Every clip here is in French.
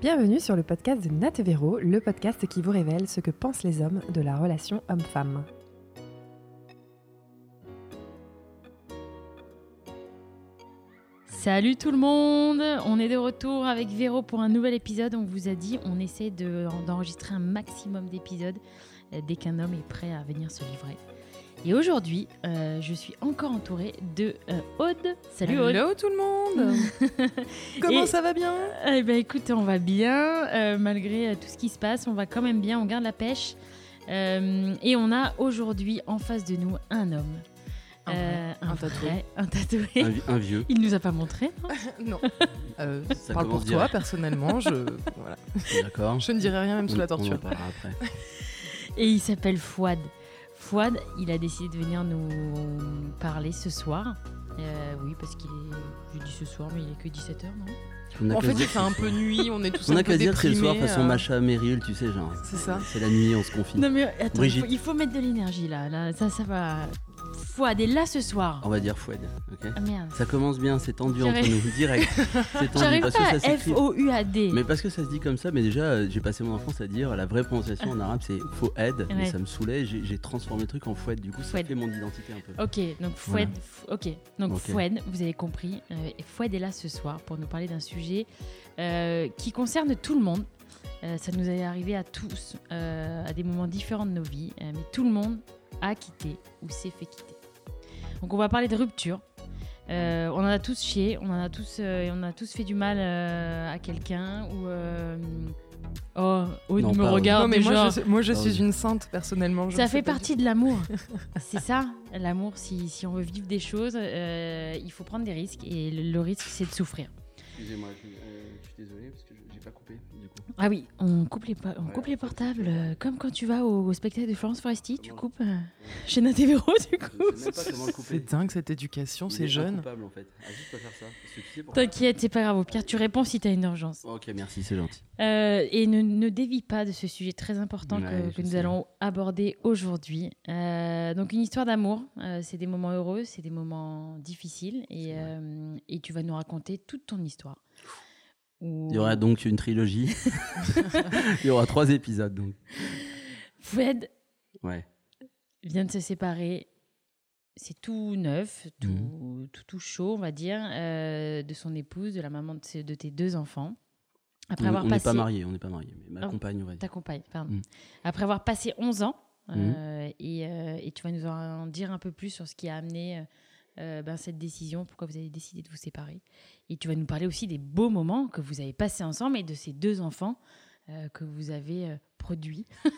Bienvenue sur le podcast de Nat Véro, le podcast qui vous révèle ce que pensent les hommes de la relation homme-femme. Salut tout le monde, on est de retour avec Véro pour un nouvel épisode. On vous a dit, on essaie de- d'enregistrer un maximum d'épisodes euh, dès qu'un homme est prêt à venir se livrer. Et aujourd'hui, euh, je suis encore entourée de euh, Aude. Salut Aude. Hello tout le monde Comment Et- ça va bien? Eh ben écoute, on va bien, euh, malgré euh, tout ce qui se passe, on va quand même bien, on garde la pêche. Euh, et on a aujourd'hui en face de nous un homme. Un vrai, Euh, un tatoué. vrai, un tatoué. Un, vi- un vieux. Il nous a pas montré. Non? Euh, Ça parle pour toi, personnellement. Je, voilà. D'accord. je ne dirai rien, même sous la On- on en torture. après. Et il s'appelle Fouad. Fouad, il a décidé de venir nous parler ce soir. Euh, oui, parce qu'il est. Je dis ce soir, mais il est que 17h, non? On En fait, dire il fait que un peu nuit, on est tous On un a qu'à dire que c'est le soir façon euh, Macha Meryl, tu sais, genre. C'est ça. C'est la nuit, on se confie. Non, mais attends, il Brigitte. faut, il faut mettre de l'énergie là. là. Ça, ça va. Fouad est là ce soir. On va dire Foued, ok Ah merde. Ça commence bien, c'est tendu entre nous, direct. C'est tendu J'arrive parce que pas ça à s'écrit. F-O-U-A-D. Mais parce que ça se dit comme ça, mais déjà, j'ai passé mon enfance à dire la vraie prononciation en arabe c'est Foued, mais Ouais. ça me saoulait, j'ai transformé le truc en Foued, du coup ça fait mon identité un peu. Ok, donc Fouad, ok, donc. Fouad, vous avez compris, euh, et Fouad est là ce soir pour nous parler d'un sujet euh, qui concerne tout le monde. Euh, ça nous est arrivé à tous, euh, à des moments différents de nos vies, euh, mais tout le monde a quitté ou s'est fait quitter. Donc on va parler de rupture. Euh, on en a tous chié, on en a tous, euh, on a tous fait du mal euh, à quelqu'un ou. euh, oh, Non, me regarde Non, mais moi, je, moi, je suis une sainte, personnellement. je Ça fait partie de l'amour. c'est ça, l'amour. Si, si on veut vivre des choses, euh, il faut prendre des risques. Et le, le risque, c'est de souffrir. Excusez-moi, je, euh, je suis désolé parce que je- j'ai pas coupé du coup. Ah oui, on coupe les, on Ouais. coupe les portables. euh, comme quand tu vas au, au spectacle de Florence Foresti, tu coupes euh, chez Natévéro, du coup. C'est dingue cette éducation, c'est est jeune. incoupable, en fait. Ah, T'inquiète, c'est pas grave. Au pire, tu réponds si t'as une urgence. Ok, merci, c'est gentil. Euh, et ne, ne dévie pas de ce sujet très important Ouais, que, que nous sais. allons aborder aujourd'hui. Euh, donc une histoire d'amour, euh, c'est des moments heureux, c'est des moments difficiles, et, euh, et tu vas nous raconter toute ton histoire. Il y aura donc une trilogie. Il y aura trois épisodes donc. Foued Ouais. vient de se séparer. C'est tout neuf, tout, Mhm. tout, tout chaud, on va dire, euh, de son épouse, de la maman de, ses- de tes deux enfants. Après on avoir on n'est passé... pas mariés, on n'est pas mariés, mais ma Ah, compagne, on va dire. Ta compagne, pardon. Mm. Après avoir passé 11 ans, Mm. euh, et, euh, et tu vas nous en dire un peu plus sur ce qui a amené euh, ben, cette décision, pourquoi vous avez décidé de vous séparer. Et tu vas nous parler aussi des beaux moments que vous avez passés ensemble et de ces deux enfants euh, que vous avez euh, produits.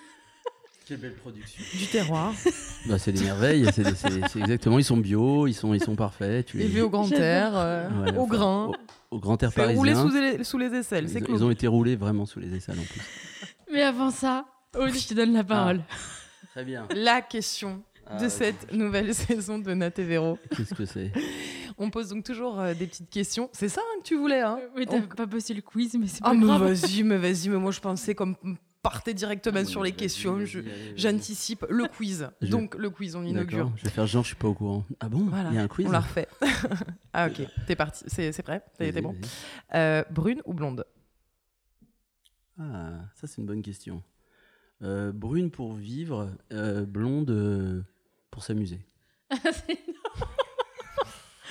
Quelle belle production. Du terroir, Bah, c'est des merveilles, c'est des- c'est c'est exactement, ils sont bio, ils sont, ils sont parfaits. Tu les- au grand air, euh, Ouais, au enfin, grain. Au, au grand air parisien. sous les, sous les aisselles, c'est ils, cool. ils ont été roulés vraiment sous les aisselles en plus. Mais avant ça, Aude, je te donne la parole. Très bien. La question Ah, de ouais, cette nouvelle saison de Nat et Véro. Qu'est-ce que c'est? On pose donc toujours euh, des petites questions. C'est ça hein, que tu voulais, hein? Mais t'as On- pas bossé le quiz, mais c'est Ah, pas mais grave. vas-y, mais vas-y, mais moi je pensais comme partez directement Ah, sur les questions. je- J'anticipe. J'anticipe le quiz. Je- Donc le quiz, on inaugure. D'accord, je vais faire genre, je suis pas au courant. Ah bon? Voilà, Il y a un quiz? On la refait. ah ok, t'es parti. C'est c'est prêt? T'es bon? Euh, Brune ou blonde? Ah, ça c'est une bonne question. Euh, brune pour vivre, euh, blonde euh, pour s'amuser. c'est énorme.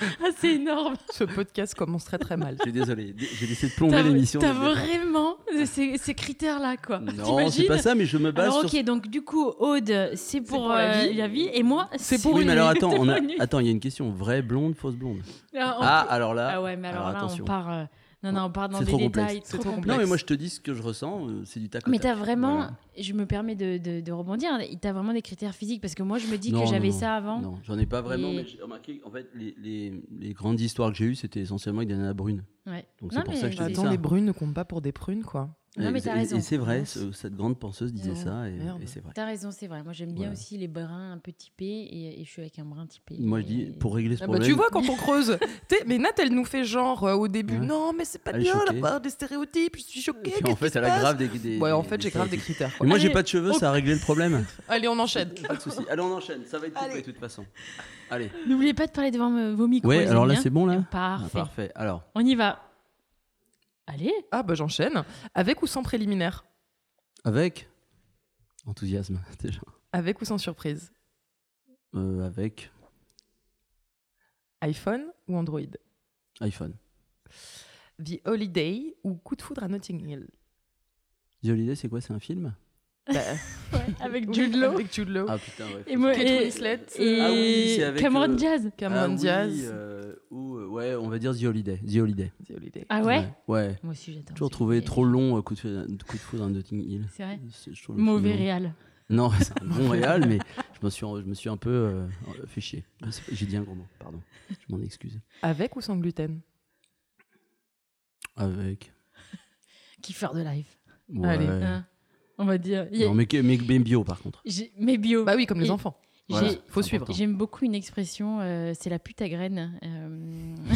ah, c'est énorme. Ce podcast commence très très mal. Je suis désolé, j'ai décidé de plonger T'as l'émission. t'as vraiment ces, ces critères-là, quoi. Non, c'est pas ça, mais je me base Alors sur ok, donc du coup, Aude, c'est pour, pour la euh, vie. et moi, C'est pour Oui, une mais alors attends, on a... il y a une question. Vraie blonde, fausse blonde Ah, on Ah, peut- alors là. Ah ouais, mais alors, là, attention. on part. euh, Non, non, on part dans C'est des trop détails trop trop complexes. Non, mais moi je te dis ce que je ressens, euh, c'est du tac au Mais t'as vraiment, Voilà. je me permets de, de, de rebondir, t'as vraiment des critères physiques parce que moi je me dis Non, que j'avais ça avant. Non, j'en ai pas vraiment, Et- mais j'ai remarqué en fait les, les, les grandes histoires que j'ai eues, c'était essentiellement avec des nanas brunes. Ouais. Donc Non, c'est pour mais ça que je te dis Attends, ça. les brunes ne comptent pas pour des prunes, quoi. Non, mais Et- t'as et- raison. Et c'est vrai, cette grande penseuse disait Non, ça, et, et c'est vrai. T'as raison, c'est vrai. Moi j'aime bien Voilà. aussi les brins un peu typés et, et je suis avec un brin typé. Moi je Et- dis, pour régler ce Ah bah, problème. tu vois, quand on creuse. Mais Nat, elle nous fait genre euh, au début Ouais. Non, mais c'est pas Elle bien d'avoir des stéréotypes, je suis choquée. Qu'est-ce en fait, elle a grave des, des- Ouais, en fait, j'ai grave des critères. Quoi. moi j'ai pas de cheveux, ça a réglé le problème. Allez, on enchaîne. Pas de souci. Allez, on enchaîne, ça va être coupé de toute façon. Allez. N'oubliez pas de parler devant vos micros. Ouais, alors là hein. c'est bon là Parfait. Ah, Parfait. Alors, On y va. Allez, Ah bah j'enchaîne. Avec ou sans préliminaire? Avec enthousiasme, déjà. Avec ou sans surprise? Euh, avec iPhone ou Android? iPhone. The Holiday ou Coup de foudre à Notting Hill? The Holiday, c'est quoi? C'est un film? Bah, avec Jude Law. Avec Jude Law. Ah putain, ouais. Et, moi, et, et Ah oui, avec, Cameron euh, Diaz. Cameron Ah Diaz. euh, ouais, on va dire The Holiday. The Holiday. The Holiday. Ah ouais, Ouais. Moi aussi, j'adore. Toujours trouvé trop long euh, coup de, coup de foudre à Notting Hill. C'est vrai Mauvais réal. Non, c'est un bon réal, mais je me suis, je me suis un peu euh, fait chier. J'ai dit un gros mot, pardon. Je m'en excuse. Avec ou sans gluten? Avec. Kiffeur de live. Ouais. Allez. Hein, on va dire. Non, mais, que- mais, mais bio par contre. Mais bio. Bah oui, comme les Et enfants. Voilà, faut suivre. J'aime beaucoup une expression, euh, c'est la pute à graine. euh,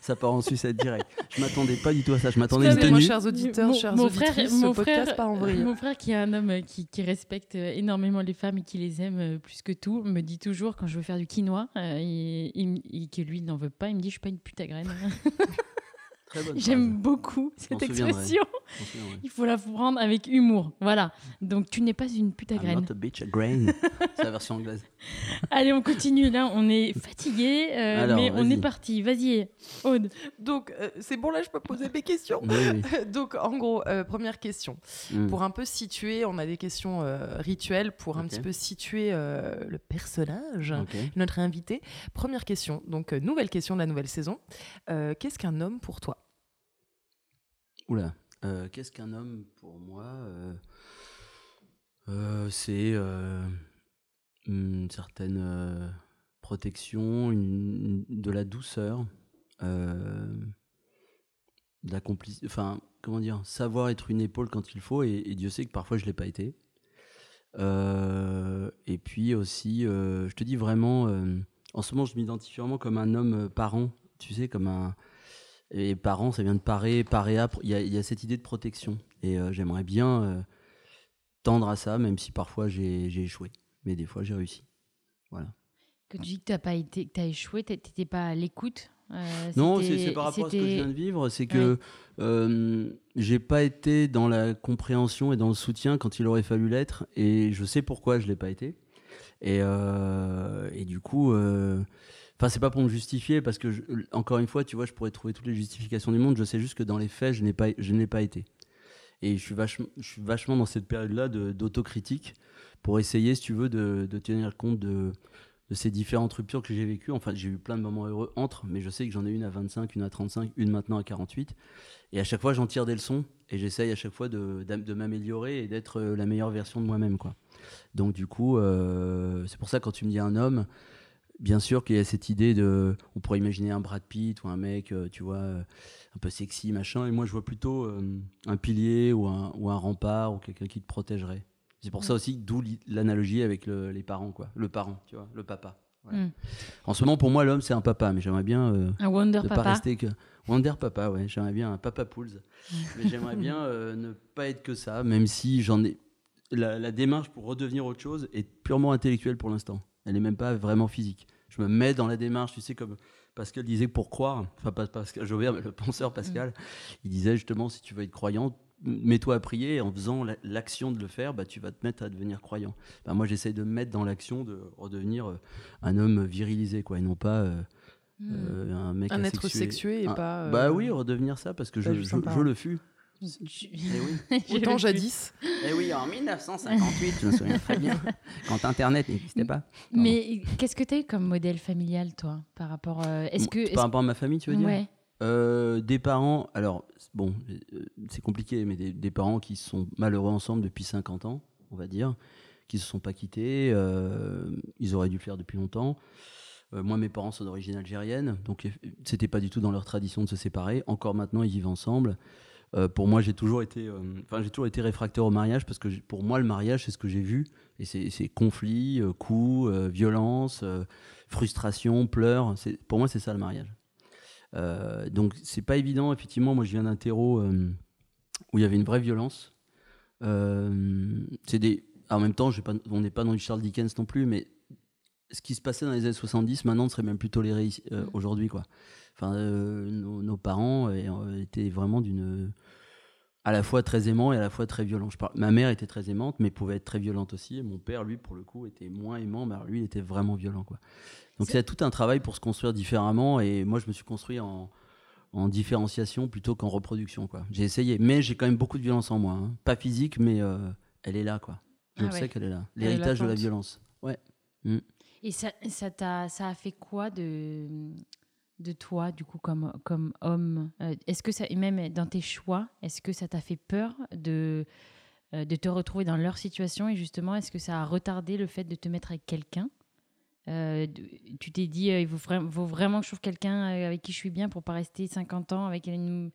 Ça part en sucette direct. Je m'attendais pas du tout à ça. Je m'attendais à une Excusez-moi, tenue. chers auditeurs, Mon- chères mon auditrices, frère- ce mon podcast frère- part en vrille. Mon frère, qui est un homme euh, qui, qui respecte énormément les femmes et qui les aime plus que tout, me dit toujours quand je veux faire du quinoa, euh, et, que lui n'en veut pas, il me dit je suis pas une pute à graine. J'aime beaucoup cette expression. Il faut la prendre avec humour. Voilà. Donc tu n'es pas une pute à I'm graine. not a bitch a grain. C'est la version anglaise. Allez, on continue. Là, on est fatigué, euh, Alors, mais on vas-y. est parti. Vas-y, Aude. Donc, euh, c'est bon, là, je peux poser mes questions. Oui, oui. Donc, en gros, euh, première question. Mm. Pour un peu situer, on a des questions euh, rituelles pour un petit peu situer euh, le personnage, Ok. notre invité. Première question, donc euh, nouvelle question de la nouvelle saison. Euh, Qu'est-ce qu'un homme pour toi? Oula. Euh, Qu'est-ce qu'un homme pour moi Euh, euh, C'est une certaine protection, une- de la douceur, euh, de la complicité. Enfin, comment dire Savoir être une épaule quand il faut, et, et Dieu sait que parfois je ne l'ai pas été. Et puis aussi, je te dis vraiment, en ce moment, je m'identifie vraiment comme un homme parent, tu sais, comme un. Et parent, ça vient de parer, paréa. Il y a, il y a cette idée de protection. Et euh, j'aimerais bien euh, tendre à ça, même si parfois j'ai échoué. Mais des fois, j'ai réussi. Voilà. Que tu dis que tu pas été, que as échoué, tu n'étais pas à l'écoute. euh, Non, c'est par rapport à ce que je viens de vivre. C'est que euh, j'ai pas été dans la compréhension et dans le soutien quand il aurait fallu l'être. Et je sais pourquoi je l'ai pas été. Et, et du coup, enfin, c'est pas pour me justifier parce que, encore une fois, tu vois, je pourrais trouver toutes les justifications du monde. Je sais juste que dans les faits, je n'ai pas, pas été. Et je suis vachement, je suis vachement dans cette période-là de- d'autocritique pour essayer, si tu veux, de, tenir compte de, ces différentes ruptures que j'ai vécues. Enfin, j'ai eu plein de moments heureux entre, mais je sais que j'en ai une à 25, une à 35, une maintenant à 48. Et à chaque fois, j'en tire des leçons et j'essaye à chaque fois de m'améliorer et d'être euh, la meilleure version de moi-même. quoi. Donc, du coup, euh, c'est pour ça, quand tu me dis un homme, bien sûr qu'il y a cette idée de. On pourrait imaginer un Brad Pitt ou un mec, euh, tu vois, euh, un peu sexy, machin. Et moi, je vois plutôt euh, un pilier ou un, ou un rempart ou quelqu'un qui te protégerait. C'est pour ça aussi, d'où l'analogie avec le- les parents, quoi. Le parent, tu vois, le papa. Mm. En ce moment, pour moi, l'homme, c'est un papa, mais j'aimerais bien euh, Un Wonder ne pas Papa. rester que. Wonder Papa, ouais, j'aimerais bien un Papa Pools. mais j'aimerais bien euh, ne pas être que ça, même si j'en ai. La, la démarche pour redevenir autre chose est purement intellectuelle pour l'instant. Elle n'est même pas vraiment physique. Je me mets dans la démarche, tu sais, comme Pascal disait pour croire, enfin pas Pascal Jaubert, mais le penseur Pascal, il disait justement si tu veux être croyant, mets-toi à prier et en faisant la- l'action de le faire, bah, tu vas te mettre à devenir croyant. Bah, moi, j'essaye de me mettre dans l'action de redevenir euh, un homme virilisé, quoi, et non pas euh, Mm. euh, un mec Un être sexué et pas. euh, Bah oui, redevenir ça parce que je, je, le fus. Tu- Eh oui. J'ai Autant jadis. Eh oui, en 1958, je me souviens très bien, quand Internet n'existait pas. Mais qu'est-ce que tu as eu comme modèle familial, toi, par rapport. euh, est-ce que. Par rapport à ma famille, tu veux dire? Ouais. Euh, Des parents, alors, bon, euh, c'est compliqué, mais des, des parents qui sont malheureux ensemble depuis 50 ans, on va dire, qui se sont pas quittés, euh, ils auraient dû le faire depuis longtemps. Euh, moi, mes parents sont d'origine algérienne, donc c'était pas du tout dans leur tradition de se séparer. Encore maintenant, ils vivent ensemble. Euh, pour moi, j'ai toujours été, euh, enfin, j'ai toujours été réfractaire au mariage parce que pour moi, le mariage, c'est ce que j'ai vu, et c'est c'est conflit, euh, coups, euh, violence, frustration, pleurs. Pour moi, c'est ça le mariage. Donc, c'est pas évident. Effectivement, moi, je viens d'un terreau où il y avait une vraie violence. C'est des, en même temps, on n'est pas dans du Charles Dickens non plus, mais ce qui se passait dans les années 70, maintenant, ne serait même plus toléré euh, aujourd'hui, quoi. Enfin, euh, nos, parents euh, étaient vraiment d'une à la fois très aimant et à la fois très violent. Je parle, ma mère était très aimante, mais pouvait être très violente aussi. Et mon père, lui, pour le coup, était moins aimant, mais lui, il était vraiment violent. Quoi. Donc c'est tout un travail pour se construire différemment. Et moi, je me suis construit en, en différenciation plutôt qu'en reproduction. Quoi. J'ai essayé, mais j'ai quand même beaucoup de violence en moi. Hein. Pas physique, mais euh, elle est là. Quoi. Je Ah sais qu'elle est là. L'héritage de la violence. Ouais. Et ça, ça, a fait quoi de, toi, du coup, comme, homme? Euh, Est-ce que ça, et même dans tes choix, est-ce que ça t'a fait peur de, euh, de te retrouver dans leur situation? Et justement, est-ce que ça a retardé le fait de te mettre avec quelqu'un? Euh, Tu t'es dit, il faut vraiment que je trouve quelqu'un avec qui je suis bien pour pas rester 50 ans avec une,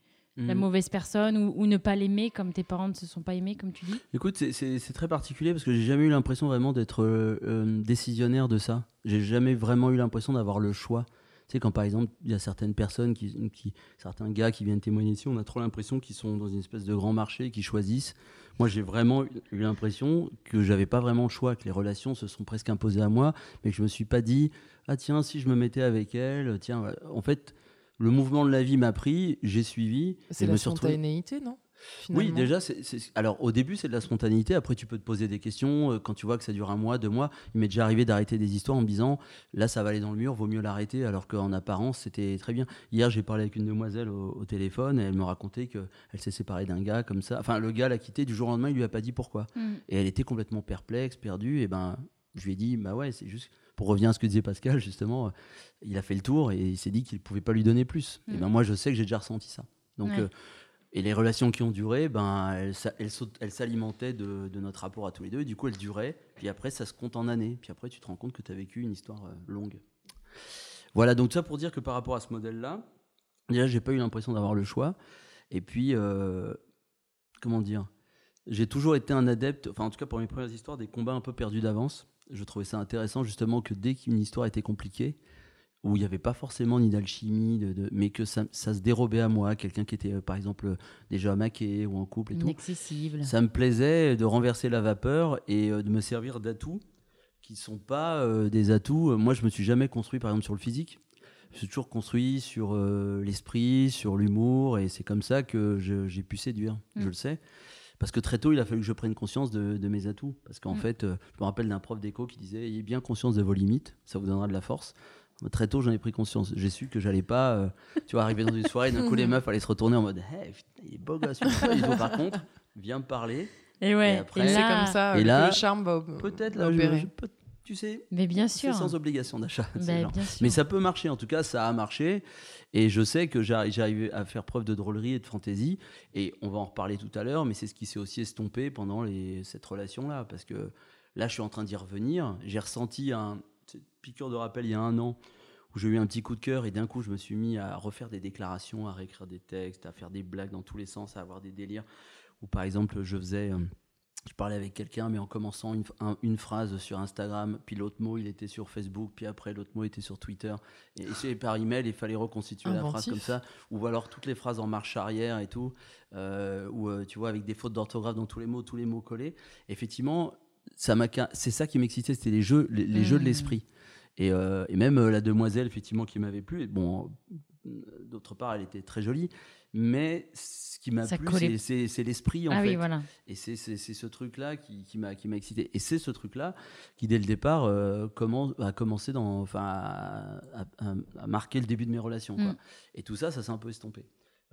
la Mm. mauvaise personne ou, ou ne pas l'aimer comme tes parents ne se sont pas aimés, comme tu dis Écoute, c'est- très particulier parce que j'ai jamais eu l'impression vraiment d'être euh, euh, décisionnaire de ça. J'ai jamais vraiment eu l'impression d'avoir le choix. Tu sais, quand par exemple, il y a certaines personnes, qui, qui- certains gars qui viennent témoigner ici, on a trop l'impression qu'ils sont dans une espèce de grand marché, qu'ils choisissent. Moi, j'ai vraiment eu l'impression que j'avais pas vraiment le choix, que les relations se sont presque imposées à moi, mais que je me suis pas dit, ah tiens, si je me mettais avec elle, tiens, en fait, le mouvement de la vie m'a pris, j'ai suivi. C'est et je la me suis retrouvé- spontanéité, non oui, déjà, alors au début, c'est de la spontanéité. Après, tu peux te poser des questions. euh, Quand tu vois que ça dure un mois, deux mois, il m'est déjà arrivé d'arrêter des histoires en me disant là, ça va aller dans le mur, vaut mieux l'arrêter. Alors qu'en apparence, c'était très bien. Hier, j'ai parlé avec une demoiselle au, au téléphone et elle me racontait qu'elle s'est séparée d'un gars comme ça. Enfin, le gars l'a quitté du jour au lendemain, il lui a pas dit pourquoi. Et elle était complètement perplexe, perdue. Et ben, je lui ai dit bah ouais, c'est juste. Pour revenir à ce que disait Pascal, justement, il a fait le tour et il s'est dit qu'il pouvait pas lui donner plus. Et Mm. ben moi, je sais que j'ai déjà ressenti ça. Donc, Ouais. euh, et les relations qui ont duré, ben, elles, s'alimentaient de, de notre rapport à tous les deux. Et du coup, elles duraient. Puis après, ça se compte en années. Puis après, tu te rends compte que tu as vécu une histoire euh, longue. Voilà, donc ça pour dire que par rapport à ce modèle-là, déjà, j'ai pas eu l'impression d'avoir le choix. Et puis, euh, comment dire? J'ai toujours été un adepte, enfin, en tout cas pour mes premières histoires, des combats un peu perdus d'avance. Je trouvais ça intéressant, justement, que dès qu'une histoire était compliquée, où il n'y avait pas forcément ni d'alchimie, de, de- mais que ça, ça se dérobait à moi, quelqu'un qui était, euh, par exemple, euh, déjà maqué ou en couple et tout. Inaccessible. Ça me plaisait de renverser la vapeur et euh, de me servir d'atouts qui sont pas euh, des atouts. Moi, je me suis jamais construit, par exemple, sur le physique. Je suis toujours construit sur euh, l'esprit, sur l'humour, et c'est comme ça que j'ai pu séduire. Mm. Je le sais. Parce que très tôt, il a fallu que je prenne conscience de, de mes atouts. Parce qu'en Mm. fait, euh, je me rappelle d'un prof d'éco qui disait Ayez bien conscience de vos limites, ça vous donnera de la force. Très tôt, j'en ai pris conscience. J'ai su que j'allais pas, euh, tu vois, arriver dans une soirée, d'un coup, les meufs allaient se retourner en mode Hey, putain, il est beau gosse. Il faut, par contre, viens me parler. Et ouais. Et après- et C'est comme ça Et là, le charme va, Peut-être, là, peux- tu sais, Mais bien c'est sûr. sans obligation d'achat. Mais ça peut marcher, en tout cas, ça a marché. Et je sais que arrivé à faire preuve de drôlerie et de fantaisie. Et on va en reparler tout à l'heure, mais c'est ce qui s'est aussi estompé pendant les, cette relation-là. Parce que là, je suis en train d'y revenir. J'ai ressenti un cette piqûre de rappel il y a un an où j'ai eu un petit coup de cœur et d'un coup, je me suis mis à refaire des déclarations, à réécrire des textes, à faire des blagues dans tous les sens, à avoir des délires. Ou par exemple, je faisais. Je parlais avec quelqu'un, mais en commençant une, un- une phrase sur Instagram, puis l'autre mot, il était sur Facebook, puis après l'autre mot était sur Twitter. Et, et par email, il fallait reconstituer la phrase comme ça. Ou alors toutes les phrases en marche arrière et tout. euh, ou euh, tu vois, avec des fautes d'orthographe dans tous les mots, tous les mots collés. Effectivement, ça m'a ca- c'est ça qui m'excitait, c'était les jeux, les, les jeux de Mhm. l'esprit. Et, euh, et même euh, la demoiselle, effectivement, qui m'avait plu. et Bon, d'autre part, elle était très jolie. Mais ce qui m'a plu, c'est- l'esprit, en ah fait. oui, voilà. Et c'est ce truc-là qui, qui m'a excité. Et c'est ce truc-là qui, dès le départ, euh, commence, a commencé dans, enfin, à, à- à marquer le début de mes relations. quoi. Mm. Et tout ça, ça s'est un peu estompé.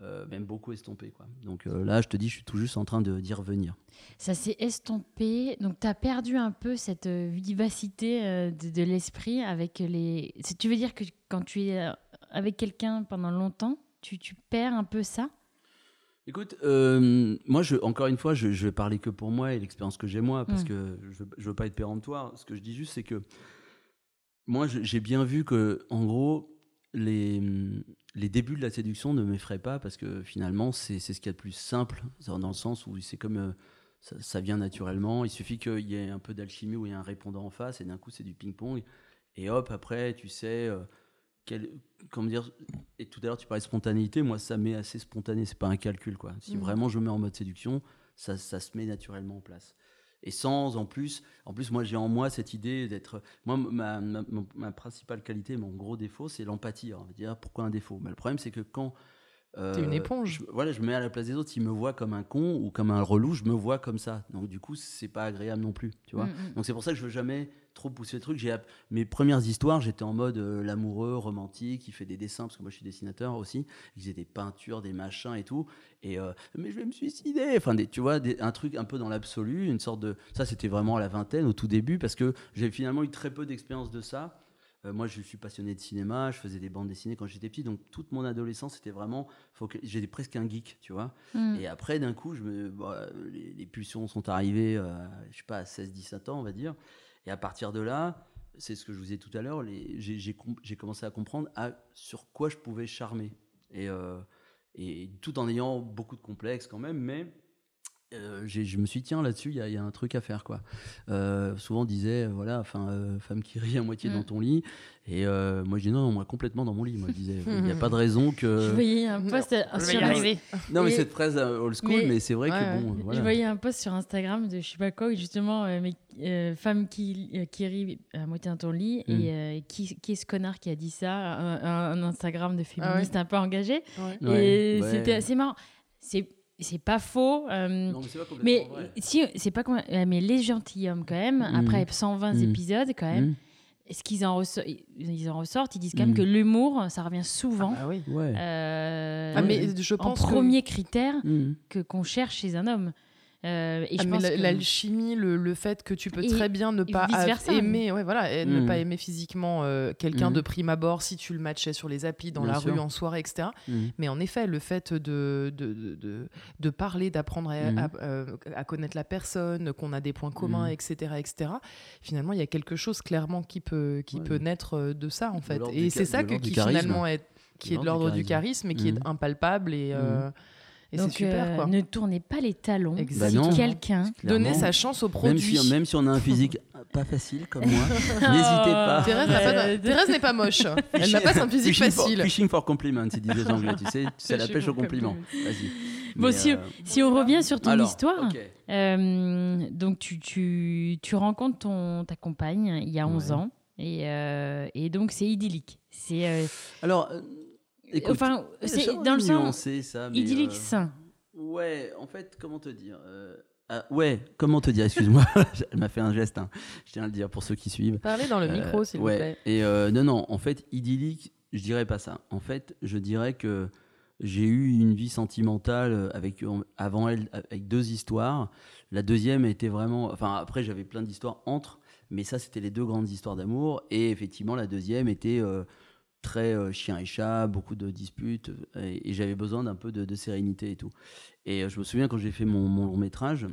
Euh, même beaucoup estompé. Quoi. Donc euh, là, je te dis, je suis tout juste en train de- d'y revenir. Ça s'est estompé. Donc, tu as perdu un peu cette vivacité euh, de, de l'esprit avec les. Tu veux dire que quand tu es avec quelqu'un pendant longtemps, tu, tu perds un peu ça? Écoute, euh, moi, je, encore une fois, je, je vais parler que pour moi et l'expérience que j'ai moi, parce Mm. que je je veux pas être péremptoire. Ce que je dis juste, c'est que moi, j'ai bien vu que, en gros, les, les débuts de la séduction ne m'effraient pas, parce que finalement, c'est ce qu'il y a de plus simple, dans dans le sens où c'est comme euh, ça, ça vient naturellement. Il suffit qu'il y ait un peu d'alchimie, où il y a un répondant en face, et d'un coup, c'est du ping-pong. Et hop, après, tu sais. euh, quel, comment dire et tout à l'heure tu parlais de spontanéité moi ça m'est assez spontané c'est pas un calcul quoi. Si Mhm. vraiment je me mets en mode séduction ça, ça se met naturellement en place. Et sans en plus en plus moi j'ai en moi cette idée d'être moi ma, ma, ma- ma principale qualité mon gros défaut c'est l'empathie on va dire. Pourquoi un défaut? Mais le problème c'est que quand Euh, T'es une éponge. Je, voilà, je me mets à la place des autres. S'ils me voient comme un con ou comme un relou, je me vois comme ça. Donc du coup, c'est pas agréable non plus, tu vois. Mm, mm. Donc c'est pour ça que je veux jamais trop pousser le truc. J'ai mes premières histoires, j'étais en mode euh, l'amoureux, romantique, il fait des dessins parce que moi je suis dessinateur aussi. Il faisait des peintures, des machins et tout. Et euh, mais je vais me suicider. Enfin, des, tu vois, un truc un peu dans l'absolu, une sorte de. Ça, c'était vraiment à la vingtaine, au tout début, parce que j'ai finalement eu très peu d'expérience de ça. Euh, moi, je suis passionné de cinéma, je faisais des bandes dessinées quand j'étais petit, donc toute mon adolescence, c'était vraiment, j'étais presque un geek, tu vois. Hmm. Et après, d'un coup, je me, bah, les, pulsions sont arrivées, je euh, je sais pas, à 16-17 ans, on va dire. Et à partir de là, c'est ce que je vous disais tout à l'heure, j'ai commencé à comprendre à, sur quoi je pouvais charmer. Et, euh, et tout en ayant beaucoup de complexes quand même, mais euh, je me suis dit, tiens, là-dessus, il y, a un truc à faire. quoi. Euh, souvent, on disait, voilà, enfin, euh, femme qui rit à moitié dans mm. ton lit. Et moi, je dis, non, moi, complètement dans mon lit. Moi, je disais, il n'y a pas de raison que. Je voyais un post sur Non, mais cette phrase old school, mais, c'est vrai que bon. Voilà. Je voyais un post sur Instagram de je sais pas quoi, justement, mais, femme qui, qui rit à moitié dans ton lit. Mm. Et qui, qui est ce connard qui a dit ça Un, Instagram de ah féministe un peu engagé. Et c'était assez marrant. C'est c'est pas faux. Euh, mais si c'est pas mais les gentilshommes quand même mm. après 120 mm. épisodes quand même. Est-ce qu'ils en, ils en ressortent Ils disent quand même que l'humour, ça revient souvent. Ah, bah oui. Euh, ah, mais je pense en premier critère que qu'on cherche chez un homme. Euh, et ah, l'alchimie, le, fait que tu peux très bien ne pas aimer, ouais, voilà, ne hmm. pas aimer physiquement euh, quelqu'un de hmm. prime abord si tu le matchais sur les applis, dans la rue, en soirée, etc. Hmm. Mais en effet, le fait de, de, de, de parler, d'apprendre à, euh, à, connaître la personne, qu'on a des points communs, etc., etc. Finalement, il y a quelque chose clairement qui peut, qui peut naître de ça, en fait. Et c'est ça que, qui finalement est, qui est de l'ordre du charisme et qui est impalpable et et c'est super, quoi. ne tournez pas les talons. Bah quelqu'un. Donnez sa chance au produit. Même si, on a un physique pas facile comme moi, n'hésitez pas. Thérèse n'est pas, moche. Elle n'a pas un physique facile. fishing for compliments, ils disent les Anglais. Tu sais, c'est la pêche au compliment. Vas-y. Bon, si, euh, si, on revient sur ton histoire, euh, donc tu, tu, tu, rencontres ton, ta compagne il y a 11 ans, et, euh, et donc c'est idyllique. C'est alors enfin, c'est dans le sens ça, idyllique euh, sain. Ouais, en fait, comment te dire euh, ah, ouais, comment te dire, excuse-moi, elle m'a fait un geste, hein. je tiens à le dire pour ceux qui suivent. Parlez dans le micro, s'il vous plaît. Et euh, non, non, en fait, idyllique, je dirais pas ça. En fait, je dirais que j'ai eu une vie sentimentale avec, avant elle, avec deux histoires. La deuxième était vraiment. Enfin, après, j'avais plein d'histoires entre, mais ça, c'était les deux grandes histoires d'amour. Et effectivement, la deuxième était très euh, chien et chat, beaucoup de disputes, euh, et, j'avais besoin d'un peu de, sérénité et tout. Et euh, je me souviens quand j'ai fait mon, long métrage,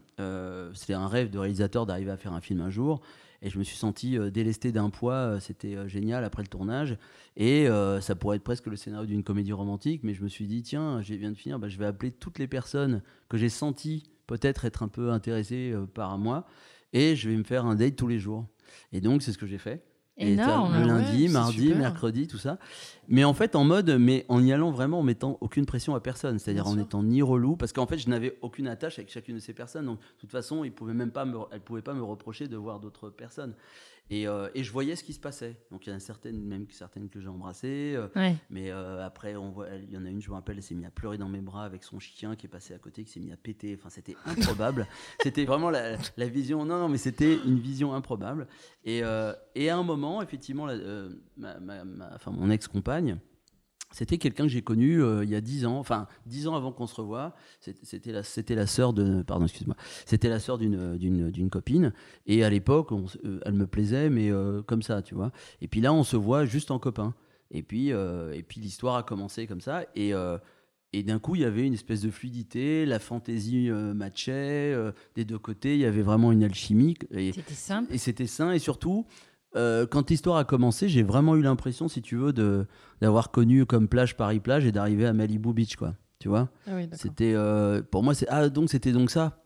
c'était un rêve de réalisateur d'arriver à faire un film un jour, et je me suis senti délesté d'un poids, c'était génial après le tournage, et ça pourrait être presque le scénario d'une comédie romantique, mais je me suis dit, tiens, je viens de finir, bah, je vais appeler toutes les personnes que j'ai senti peut-être être un peu intéressées par moi, et je vais me faire un date tous les jours. Et donc c'est ce que j'ai fait. Énorme. Le lundi, mardi, mercredi, tout ça. Mais en fait, en mode, mais en y allant vraiment en mettant aucune pression à personne. C'est-à-dire en étant ni relou, parce qu'en fait, je n'avais aucune attache avec chacune de ces personnes. Donc, de toute façon, ils pouvaient même pas me, elles pouvaient pas me reprocher de voir d'autres personnes. Euh, et, je voyais ce qui se passait. Donc il y en a certaines, même certaines que j'ai embrassées. Euh, mais euh, après, on voit, il y en a une, je me rappelle, elle s'est mise à pleurer dans mes bras avec son chien qui est passé à côté, qui s'est mis à péter. Enfin, c'était improbable. c'était vraiment la, vision. Non, non, mais c'était une vision improbable. Et, et à un moment, effectivement, ma, enfin, mon ex-compagne, c'était quelqu'un que j'ai connu euh, il y a dix ans, enfin dix ans avant qu'on se revoie. C'était la, c'était la sœur de, pardon, excuse-moi, c'était la sœur d'une, d'une, d'une copine. Et à l'époque, euh, elle me plaisait, mais euh, comme ça, tu vois. Et puis là, on se voit juste en copain. Et puis, et puis l'histoire a commencé comme ça. Et et d'un coup, il y avait une espèce de fluidité, la fantaisie matchait des deux côtés. Il y avait vraiment une alchimie. c'était simple. Et c'était sain. Et surtout, euh, quand l'histoire a commencé, j'ai vraiment eu l'impression, si tu veux, de d'avoir connu comme plage Paris plage et d'arriver à Malibu Beach, quoi. Tu vois? Ah C'était euh, pour moi, c'est ah donc c'était donc ça.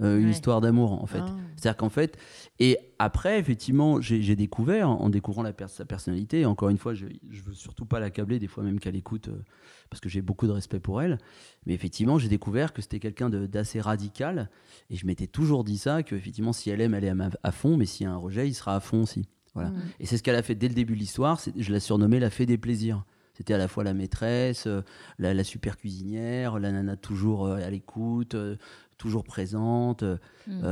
Euh, une histoire d'amour en fait. Ah. C'est-à-dire qu'en fait, et après effectivement, j'ai découvert en découvrant la sa personnalité. encore une fois, je, je veux surtout pas l'accabler, des fois même qu'elle écoute, parce que j'ai beaucoup de respect pour elle. Mais effectivement, j'ai découvert que c'était quelqu'un d'assez radical, et je m'étais toujours dit ça, que effectivement, si elle aime, elle est à, à fond, mais s'il y a un rejet, il sera à fond aussi. Voilà. Mm. Et c'est ce qu'elle a fait dès le début de l'histoire. Je l'ai surnommée la fée des plaisirs. C'était à la fois la maîtresse, la, super cuisinière, la nana toujours à l'écoute, toujours présente. Mm.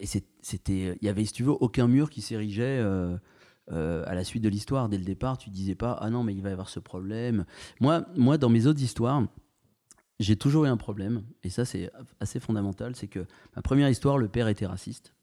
et c'était, il y avait, si tu veux, aucun mur qui s'érigeait. à la suite de l'histoire, dès le départ, tu disais pas ah non mais il va y avoir ce problème. Moi, moi dans mes autres histoires, j'ai toujours eu un problème, et ça c'est assez fondamental, c'est que ma première histoire, le père était raciste.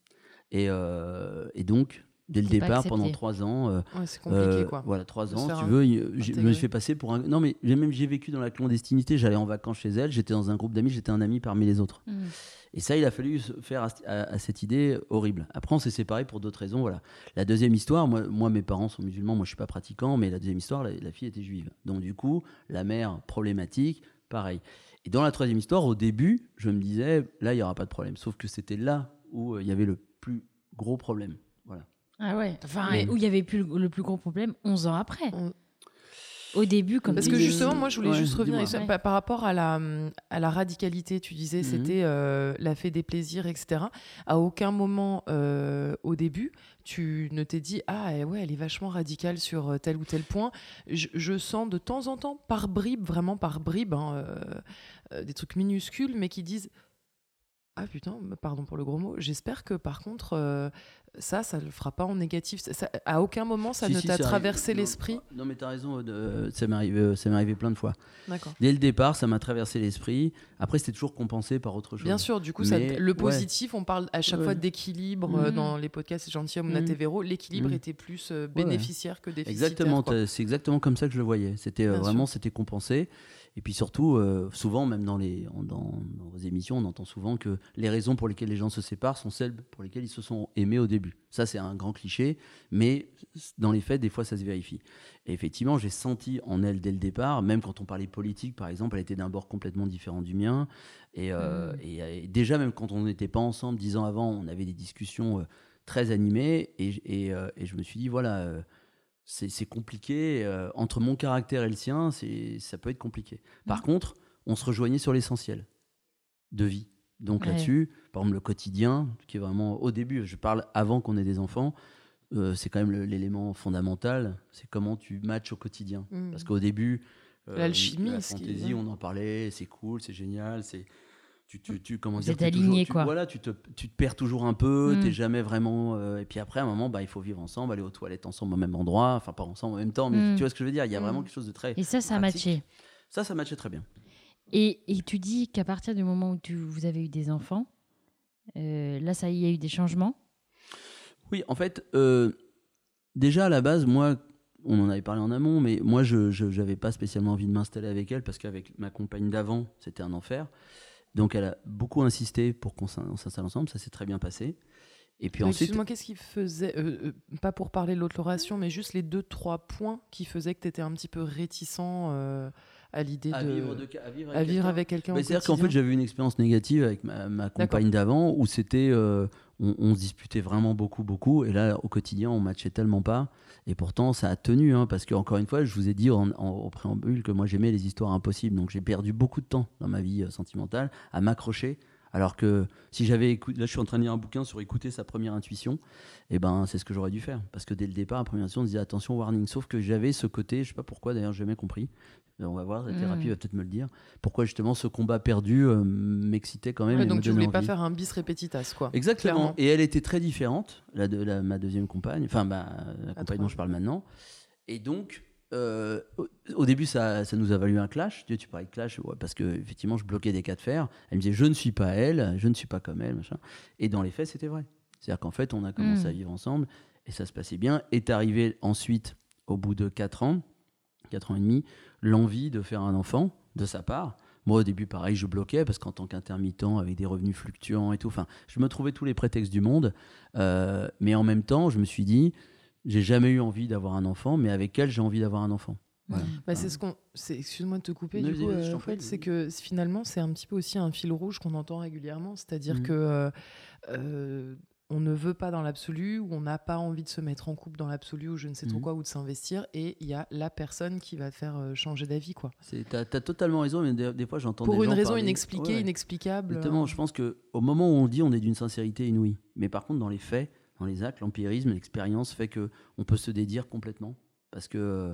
Et, euh, et donc, dès le départ, pendant trois ans, euh, c'est compliqué euh, quoi. Voilà, trois ans, tu veux, je me suis fait passer pour un. Non, mais j'ai même j'ai vécu dans la clandestinité. J'allais en vacances chez elle, j'étais dans un groupe d'amis, j'étais un ami parmi les autres. Hmm. Et ça, il a fallu faire à, cette idée horrible. Après, on s'est séparés pour d'autres raisons. Voilà. La deuxième histoire, moi, moi, mes parents sont musulmans, moi, je suis pas pratiquant, mais la deuxième histoire, la, la fille était juive. Donc, du coup, la mère problématique, pareil. Et dans la troisième histoire, au début, je me disais, là, il n'y aura pas de problème. Sauf que c'était là où euh, il y avait le plus gros problème. Ah ouais, enfin, où il y avait plus le, plus gros problème 11 ans après. Au début, comme Parce que justement, moi, je voulais juste revenir par, rapport à la, à la radicalité. Tu disais, mhm. c'était euh, la fée des plaisirs, etc. À aucun moment euh, au début, tu ne t'es dit, ah eh ouais, elle est vachement radicale sur euh, tel ou tel point. Je, sens de temps en temps, par bribes, vraiment par bribes, hein, des trucs minuscules, mais qui disent, ah putain, pardon pour le gros mot. J'espère que par contre, ça, ça le fera pas en négatif. Ça, à aucun moment, ça ne t'a traversé l'esprit non, mais tu as raison, euh, ça m'est arrivé, euh, arrivé, plein de fois. Dès le départ, ça m'a traversé l'esprit. Après, c'était toujours compensé par autre chose. Bien sûr, du coup, le positif, on parle à chaque fois d'équilibre euh, mhm. dans les podcasts Gentilhomme mmh. L'équilibre mhm. était plus bénéficiaire que déficitaire. Exactement, c'est exactement comme ça que je le voyais. C'était vraiment, c'était compensé. Et puis surtout, euh, souvent, même dans, les, dans, vos émissions, on entend souvent que les raisons pour lesquelles les gens se séparent sont celles pour lesquelles ils se sont aimés au début. Ça, c'est un grand cliché, mais dans les faits, des fois, ça se vérifie. Et effectivement, j'ai senti en elle dès le départ, même quand on parlait politique, par exemple, elle était d'un bord complètement différent du mien. Et, euh, mmh. et, déjà, même quand on n'était pas ensemble, dix ans avant, on avait des discussions euh, très animées. Et, et, je me suis dit, voilà c'est compliqué. Euh, entre mon caractère et le sien, ça peut être compliqué. Par mmh. contre, on se rejoignait sur l'essentiel de vie. Donc là-dessus, par exemple, le quotidien, qui est vraiment au début, je parle avant qu'on ait des enfants, euh, c'est quand même l'élément fondamental, c'est comment tu matches au quotidien. Mmh. Parce qu'au début, euh, l'alchimie, la fantaisie, on en parlait, c'est cool, c'est génial, c'est tu, tu, tu comment Vous êtes aligné quoi. Voilà, tu te, tu te perds toujours un peu, tu mm. t'es jamais vraiment. Euh, et puis après, à un moment, bah, il faut vivre ensemble, aller aux toilettes ensemble au même endroit, enfin pas ensemble en même temps, mais mm. tu vois ce que je veux dire Il y a vraiment mm. quelque chose de très. Et ça, ça a matché. Ça, ça matchait très bien. Et, et tu dis qu'à partir du moment où tu, vous avez eu des enfants, euh, là, ça y a eu des changements? Oui, en fait, euh, déjà à la base, moi, on en avait parlé en amont, mais moi, je n'avais pas spécialement envie de m'installer avec elle parce qu'avec ma compagne d'avant, c'était un enfer. Donc elle a beaucoup insisté pour qu'on s'installe ensemble, ça s'est très bien passé. Et puis ensuite. Excuse-moi, qu'est-ce qui faisait, euh, euh, pas pour parler de l'autre mais juste les deux, trois points qui faisaient que tu étais un petit peu réticent euh, à l'idée de, vivre à vivre avec, quelqu'un. C'est-à-dire qu'en fait, j'avais eu une expérience négative avec ma, compagne d'avant où c'était. on, se disputait vraiment beaucoup, beaucoup. Et là, au quotidien, on matchait tellement pas. Et pourtant, ça a tenu, hein, parce que encore une fois, je vous ai dit en, au préambule que moi j'aimais les histoires impossibles. Donc j'ai perdu beaucoup de temps dans ma vie euh, sentimentale à m'accrocher. Alors que si j'avais écouté, là je suis en train de lire un bouquin sur écouter sa première intuition, et eh ben c'est ce que j'aurais dû faire. Parce que dès le départ, la première intuition, on disait attention, warning. Sauf que j'avais ce côté, je sais pas pourquoi d'ailleurs, j'ai jamais compris. On va voir, la hmm. thérapie va peut-être me le dire. Pourquoi justement ce combat perdu euh, m'excitait quand même. donc tu voulais pas faire un bis repetitas, quoi. Exactement. Et elle était très différente, la de, la, ma deuxième compagne, enfin ma, la compagne dont je parle maintenant. Et donc, euh, au, début, ça, ça, nous a valu un clash. Tu, tu parlais de clash parce que effectivement, je bloquais des cas de fer. Elle me disait, je ne suis pas elle, je ne suis pas comme elle, machin. Et dans les faits, c'était vrai. C'est-à-dire qu'en fait, on a commencé hmm. à vivre ensemble et ça se passait bien. Est arrivé ensuite, au bout de 4 ans, 4 ans et demi, l'envie de faire un enfant de sa part. Moi, au début, pareil, je bloquais parce qu'en tant qu'intermittent, avec des revenus fluctuants et tout, enfin, je me trouvais tous les prétextes du monde. Euh, mais en même temps, je me suis dit, j'ai jamais eu envie d'avoir un enfant, mais avec elle, j'ai envie d'avoir un enfant. Bah, c'est ce qu'on. Excuse-moi de te couper. du coup, euh, en fait, c'est que finalement, c'est un petit peu aussi un fil rouge qu'on entend régulièrement, c'est-à-dire mmh. que euh, on ne veut pas dans l'absolu, ou on n'a pas envie de se mettre en couple dans l'absolu, ou je ne sais trop mhm. quoi, ou de s'investir, et il y a la personne qui va faire euh, changer d'avis. quoi. Tu as, totalement raison, mais des, fois j'entends. Pour une raison inexpliquée, inexplicable. Exactement, euh. je pense qu'au moment où on dit, on est d'une sincérité inouïe. Mais par contre, dans les faits, dans les actes, l'empirisme, l'expérience fait qu'on peut se dédire complètement. Parce que.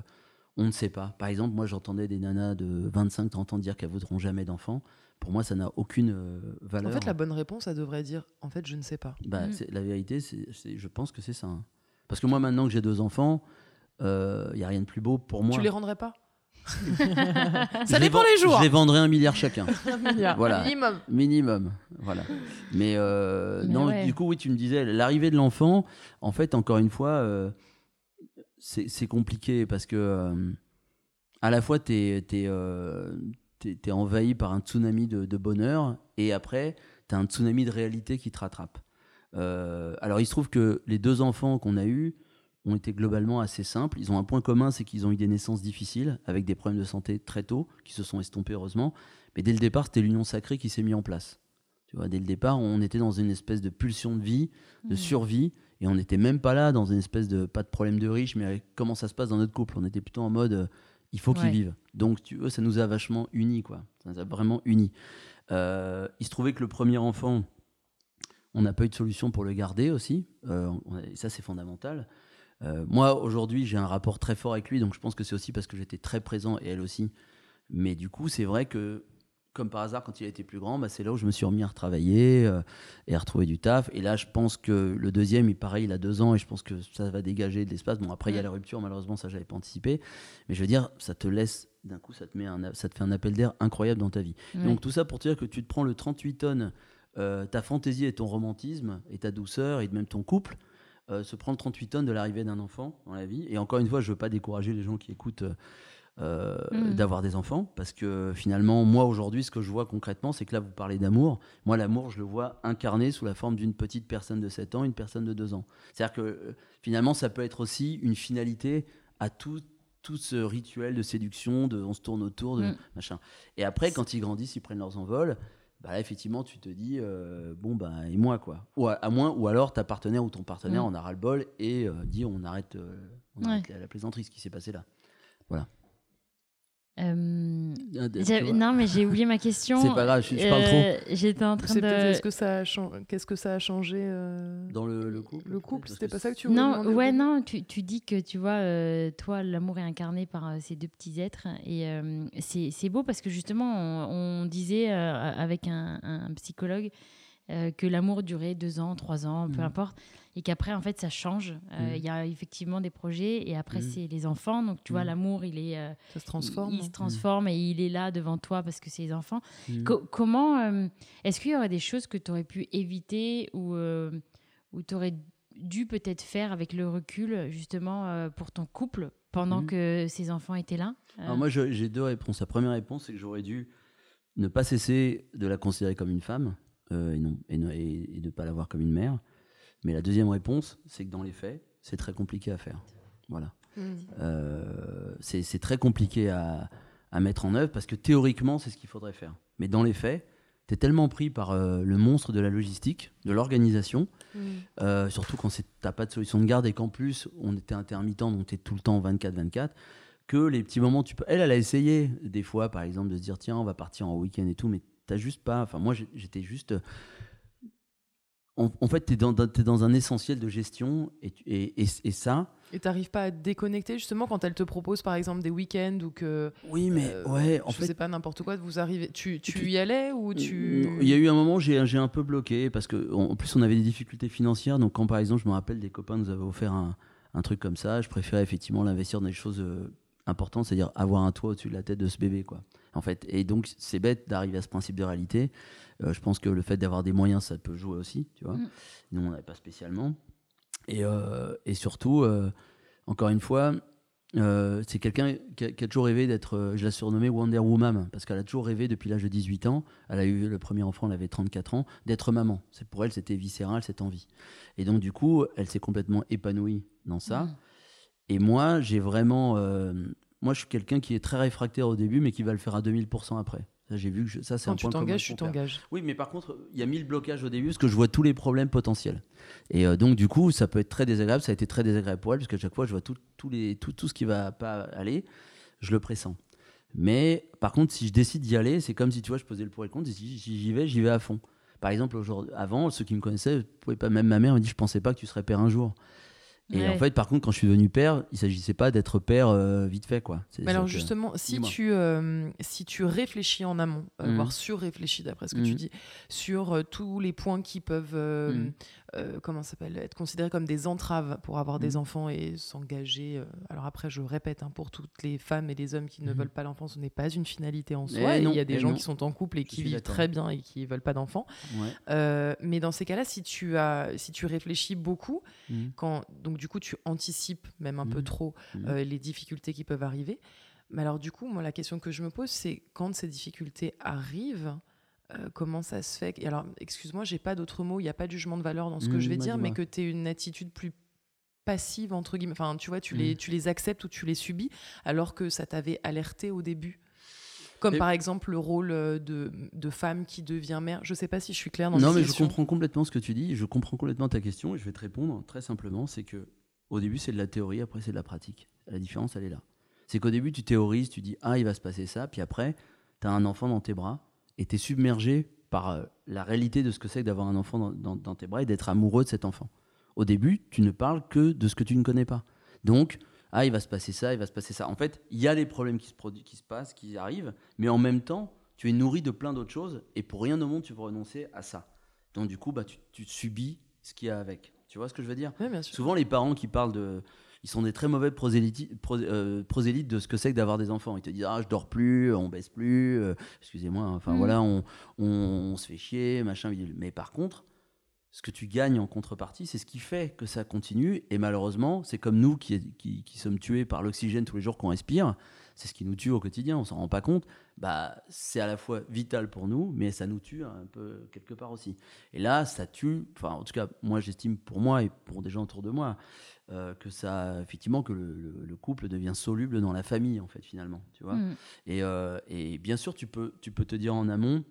on ne sait pas. Par exemple, moi, j'entendais des nanas de 25-30 ans dire qu'elles voudront jamais d'enfants. Pour moi, ça n'a aucune valeur. En fait, la bonne réponse, ça devrait dire en fait, je ne sais pas. Bah, mm. La vérité, c'est, je pense que c'est ça. Hein. Parce que moi, maintenant que j'ai deux enfants, il euh, n'y a rien de plus beau pour moi. Tu les rendrais pas? ça dépend les jours. Je les vendrais un milliard chacun. Voilà. Minimum. Minimum. Voilà. Mais, euh, non, du coup, oui, tu me disais, l'arrivée de l'enfant, en fait, encore une fois, euh, c'est compliqué parce que à la fois, tu es, es, envahi par un tsunami de, de bonheur et après, tu as un tsunami de réalité qui te rattrape. alors, il se trouve que les deux enfants qu'on a eus, ont été globalement assez simples. Ils ont un point commun, c'est qu'ils ont eu des naissances difficiles, avec des problèmes de santé très tôt, qui se sont estompés heureusement. Mais dès le départ, c'était l'union sacrée qui s'est mise en place. Tu vois, dès le départ, on était dans une espèce de pulsion de vie, de mmh. survie, et on n'était même pas là dans une espèce de pas de problème de riche, mais comment ça se passe dans notre couple? On était plutôt en mode euh, il faut qu'ils vivent. Donc, tu veux, ça nous a vachement unis, quoi. Ça nous a vraiment unis. Euh, il se trouvait que le premier enfant, on n'a pas eu de solution pour le garder aussi. Euh, et ça, c'est fondamental. Euh, moi, aujourd'hui, j'ai un rapport très fort avec lui, donc je pense que c'est aussi parce que j'étais très présent et elle aussi. Mais du coup, c'est vrai que, comme par hasard, quand il a été plus grand, bah, c'est là où je me suis remis à retravailler euh, et à retrouver du taf. Et là, je pense que le deuxième, il pareil, il a deux ans et je pense que ça va dégager de l'espace. Bon, après, il y a la rupture, malheureusement, ça, j'avais pas anticipé. Mais je veux dire, ça te laisse, d'un coup, ça te, met un, ça te fait un appel d'air incroyable dans ta vie. Donc, tout ça pour te dire que tu te prends le 38 tonnes, euh, ta fantaisie et ton romantisme et ta douceur et même ton couple euh, se prendre 38 tonnes de l'arrivée d'un enfant dans la vie. Et encore une fois, je ne veux pas décourager les gens qui écoutent euh, mm. d'avoir des enfants, parce que finalement, moi aujourd'hui, ce que je vois concrètement, c'est que là, vous parlez d'amour. Moi, l'amour, je le vois incarné sous la forme d'une petite personne de 7 ans, une personne de 2 ans. C'est-à-dire que euh, finalement, ça peut être aussi une finalité à tout, tout ce rituel de séduction, de on se tourne autour, de mm. machin. Et après, quand ils grandissent, ils prennent leurs envols bah là, effectivement, tu te dis, euh, bon, bah, et moi, quoi. Ou à, moins, ou alors ta partenaire ou ton partenaire mm. en a ras le bol et euh, dit, on arrête, euh, on arrête la, la, plaisanterie, ce qui s'est passé là. Voilà. Euh, ah, non, mais j'ai oublié ma question. C'est pas grave, je, parle trop. Euh, j'étais en train de. Est-ce que ça a qu'est-ce que ça a changé euh, dans le, couple Le couple, c'était pas ça que tu voulais Non, ouais, non. Tu, tu, dis que tu vois, toi, l'amour est incarné par ces deux petits êtres, et c'est beau parce que justement, on, disait avec un, un psychologue que l'amour durait deux ans, trois ans, peu mmh. importe et qu'après en fait ça change. Euh, mm. Il y a effectivement des projets et après mm. c'est les enfants. Donc tu vois mm. l'amour il est euh, ça se transforme. Il, se transforme et il est là devant toi parce que c'est les enfants. comment euh, est-ce qu'il y aurait des choses que tu aurais pu éviter ou ou tu aurais dû peut-être faire avec le recul justement pour ton couple pendant que ces enfants étaient là Alors moi j'ai deux réponses. La première réponse c'est que j'aurais dû ne pas cesser de la considérer comme une femme et, non, et, et, et, de ne pas la voir comme une mère. Mais la deuxième réponse, c'est que dans les faits, c'est très compliqué à faire. Voilà. Mmh. Euh, c'est très compliqué à, à, mettre en œuvre parce que théoriquement, c'est ce qu'il faudrait faire. Mais dans les faits, tu es tellement pris par euh, le monstre de la logistique, de l'organisation, mmh. euh, surtout quand tu n'as pas de solution de garde et qu'en plus, on était intermittent, donc tu es tout le temps 24-24, que les petits moments, tu peux. Elle, elle a essayé des fois, par exemple, de se dire tiens, on va partir en week-end et tout, mais t'as juste pas. Enfin, moi, j'étais juste en, fait, tu es, dans un essentiel de gestion et, et, et, ça. Et tu n'arrives pas à te déconnecter justement quand elle te propose par exemple des week-ends ou que. Oui, mais euh, ouais, en je fait. sais pas n'importe quoi, vous arriver. Tu, tu y allais ou tu. Il y a eu un moment où j'ai un peu bloqué parce que en plus on avait des difficultés financières. Donc quand par exemple, je me rappelle des copains nous avaient offert un, un truc comme ça, je préférais effectivement l'investir dans des choses euh, importantes, c'est-à-dire avoir un toit au-dessus de la tête de ce bébé, quoi. En fait, et donc c'est bête d'arriver à ce principe de réalité. Euh, je pense que le fait d'avoir des moyens, ça peut jouer aussi, tu vois. Mm. Nous, on n'avait pas spécialement. Et, euh, et surtout, euh, encore une fois, c'est quelqu'un qui, a toujours rêvé d'être, je l'ai surnommé Wonder Woman, parce qu'elle a toujours rêvé depuis l'âge de 18 ans, elle a eu le premier enfant, elle avait 34 ans, d'être maman. C'est Pour elle, c'était viscéral, cette envie. Et donc, du coup, elle s'est complètement épanouie dans ça. Mm. Et moi, j'ai vraiment. moi, je suis quelqu'un qui est très réfractaire au début, mais qui va le faire à 2000% après. J'ai vu que ça, c'est un point tu t'engages, tu t'engages. Oui, mais par contre, il y a mille blocages au début parce que je vois tous les problèmes potentiels. Et euh, donc, du coup, ça peut être très désagréable. Ça a été très désagréable pour elle parce qu'à chaque fois, je vois tout, les, tout, tout ce qui va pas aller, je le pressens. Mais par contre, si je décide d'y aller, c'est comme si tu vois, je posais le pour et le contre. Si j'y vais, j'y vais à fond. Par exemple, avant, ceux qui me connaissaient, pas, même ma mère me dit Je pensais pas que tu serais père un jour. Et en fait, par contre, quand je suis devenu père, il s'agissait pas d'être père euh, vite fait, quoi. Mais alors justement, si tu euh, si tu réfléchis en amont, euh, mmh. voire sur-réfléchis d'après ce que tu mmh. dis, sur tous les points qui peuvent mmh. comment s'appelle être considérés comme des entraves pour avoir des enfants et s'engager. alors après, je répète, hein, pour toutes les femmes et les hommes qui ne veulent pas l'enfant, ce n'est pas une finalité en soi. il y a des gens qui sont en couple et qui vivent très bien et qui veulent pas d'enfants. mais dans ces cas-là, si tu as si tu réfléchis beaucoup, quand donc du coup, tu anticipes même un peu trop. Euh, les difficultés qui peuvent arriver. Mais alors, du coup, moi, la question que je me pose, c'est quand ces difficultés arrivent, euh, comment ça se fait Alors, excuse-moi, j'ai pas d'autres mots, il n'y a pas de jugement de valeur dans ce que je vais mmh, dire, mais que tu aies une attitude plus passive, entre guillemets. Enfin, tu vois, tu, les, tu les acceptes ou tu les subis, alors que ça t'avait alerté au début. Comme par exemple le rôle euh, de, de, femme qui devient mère. Je ne sais pas si je suis claire dans Non, mais je comprends complètement ce que tu dis. Je comprends complètement ta question et je vais te répondre très simplement. C'est que au début, c'est de la théorie, après, c'est de la pratique. La différence, elle est là. C'est qu'au début, tu théorises, tu dis, ah, il va se passer ça, puis après, tu as un enfant dans tes bras et tu es submergé par euh, la réalité de ce que c'est que d'avoir un enfant dans, tes bras et d'être amoureux de cet enfant. Au début, tu ne parles que de ce que tu ne connais pas. Donc, ah, il va se passer ça, il va se passer ça. En fait, il y a des problèmes qui se, produisent, qui se passent, qui arrivent, mais en même temps, tu es nourri de plein d'autres choses et pour rien au monde, tu veux renoncer à ça. Donc, du coup, bah, tu, tu subis ce qu'il y a avec. Tu vois ce que je veux dire? Souvent, les parents qui parlent de. Ils sont des très mauvais euh, prosélytes, de ce que c'est que d'avoir des enfants. Ils te disent Ah, je dors plus, on baisse plus, euh, excusez-moi, enfin mm. voilà, on, on, se fait chier, machin. Mais par contre, ce que tu gagnes en contrepartie, c'est ce qui fait que ça continue. Et malheureusement, c'est comme nous qui, qui, qui sommes tués par l'oxygène tous les jours qu'on respire c'est ce qui nous tue au quotidien, on s'en rend pas compte, bah, c'est à la fois vital pour nous, mais ça nous tue un peu quelque part aussi. Et là, ça tue, enfin, en tout cas, moi, j'estime pour moi et pour des gens autour de moi, euh, que ça, effectivement, que le, couple devient soluble dans la famille, en fait, finalement, tu vois. Mm. Et, euh, et, bien sûr, tu peux, tu peux te dire en amont,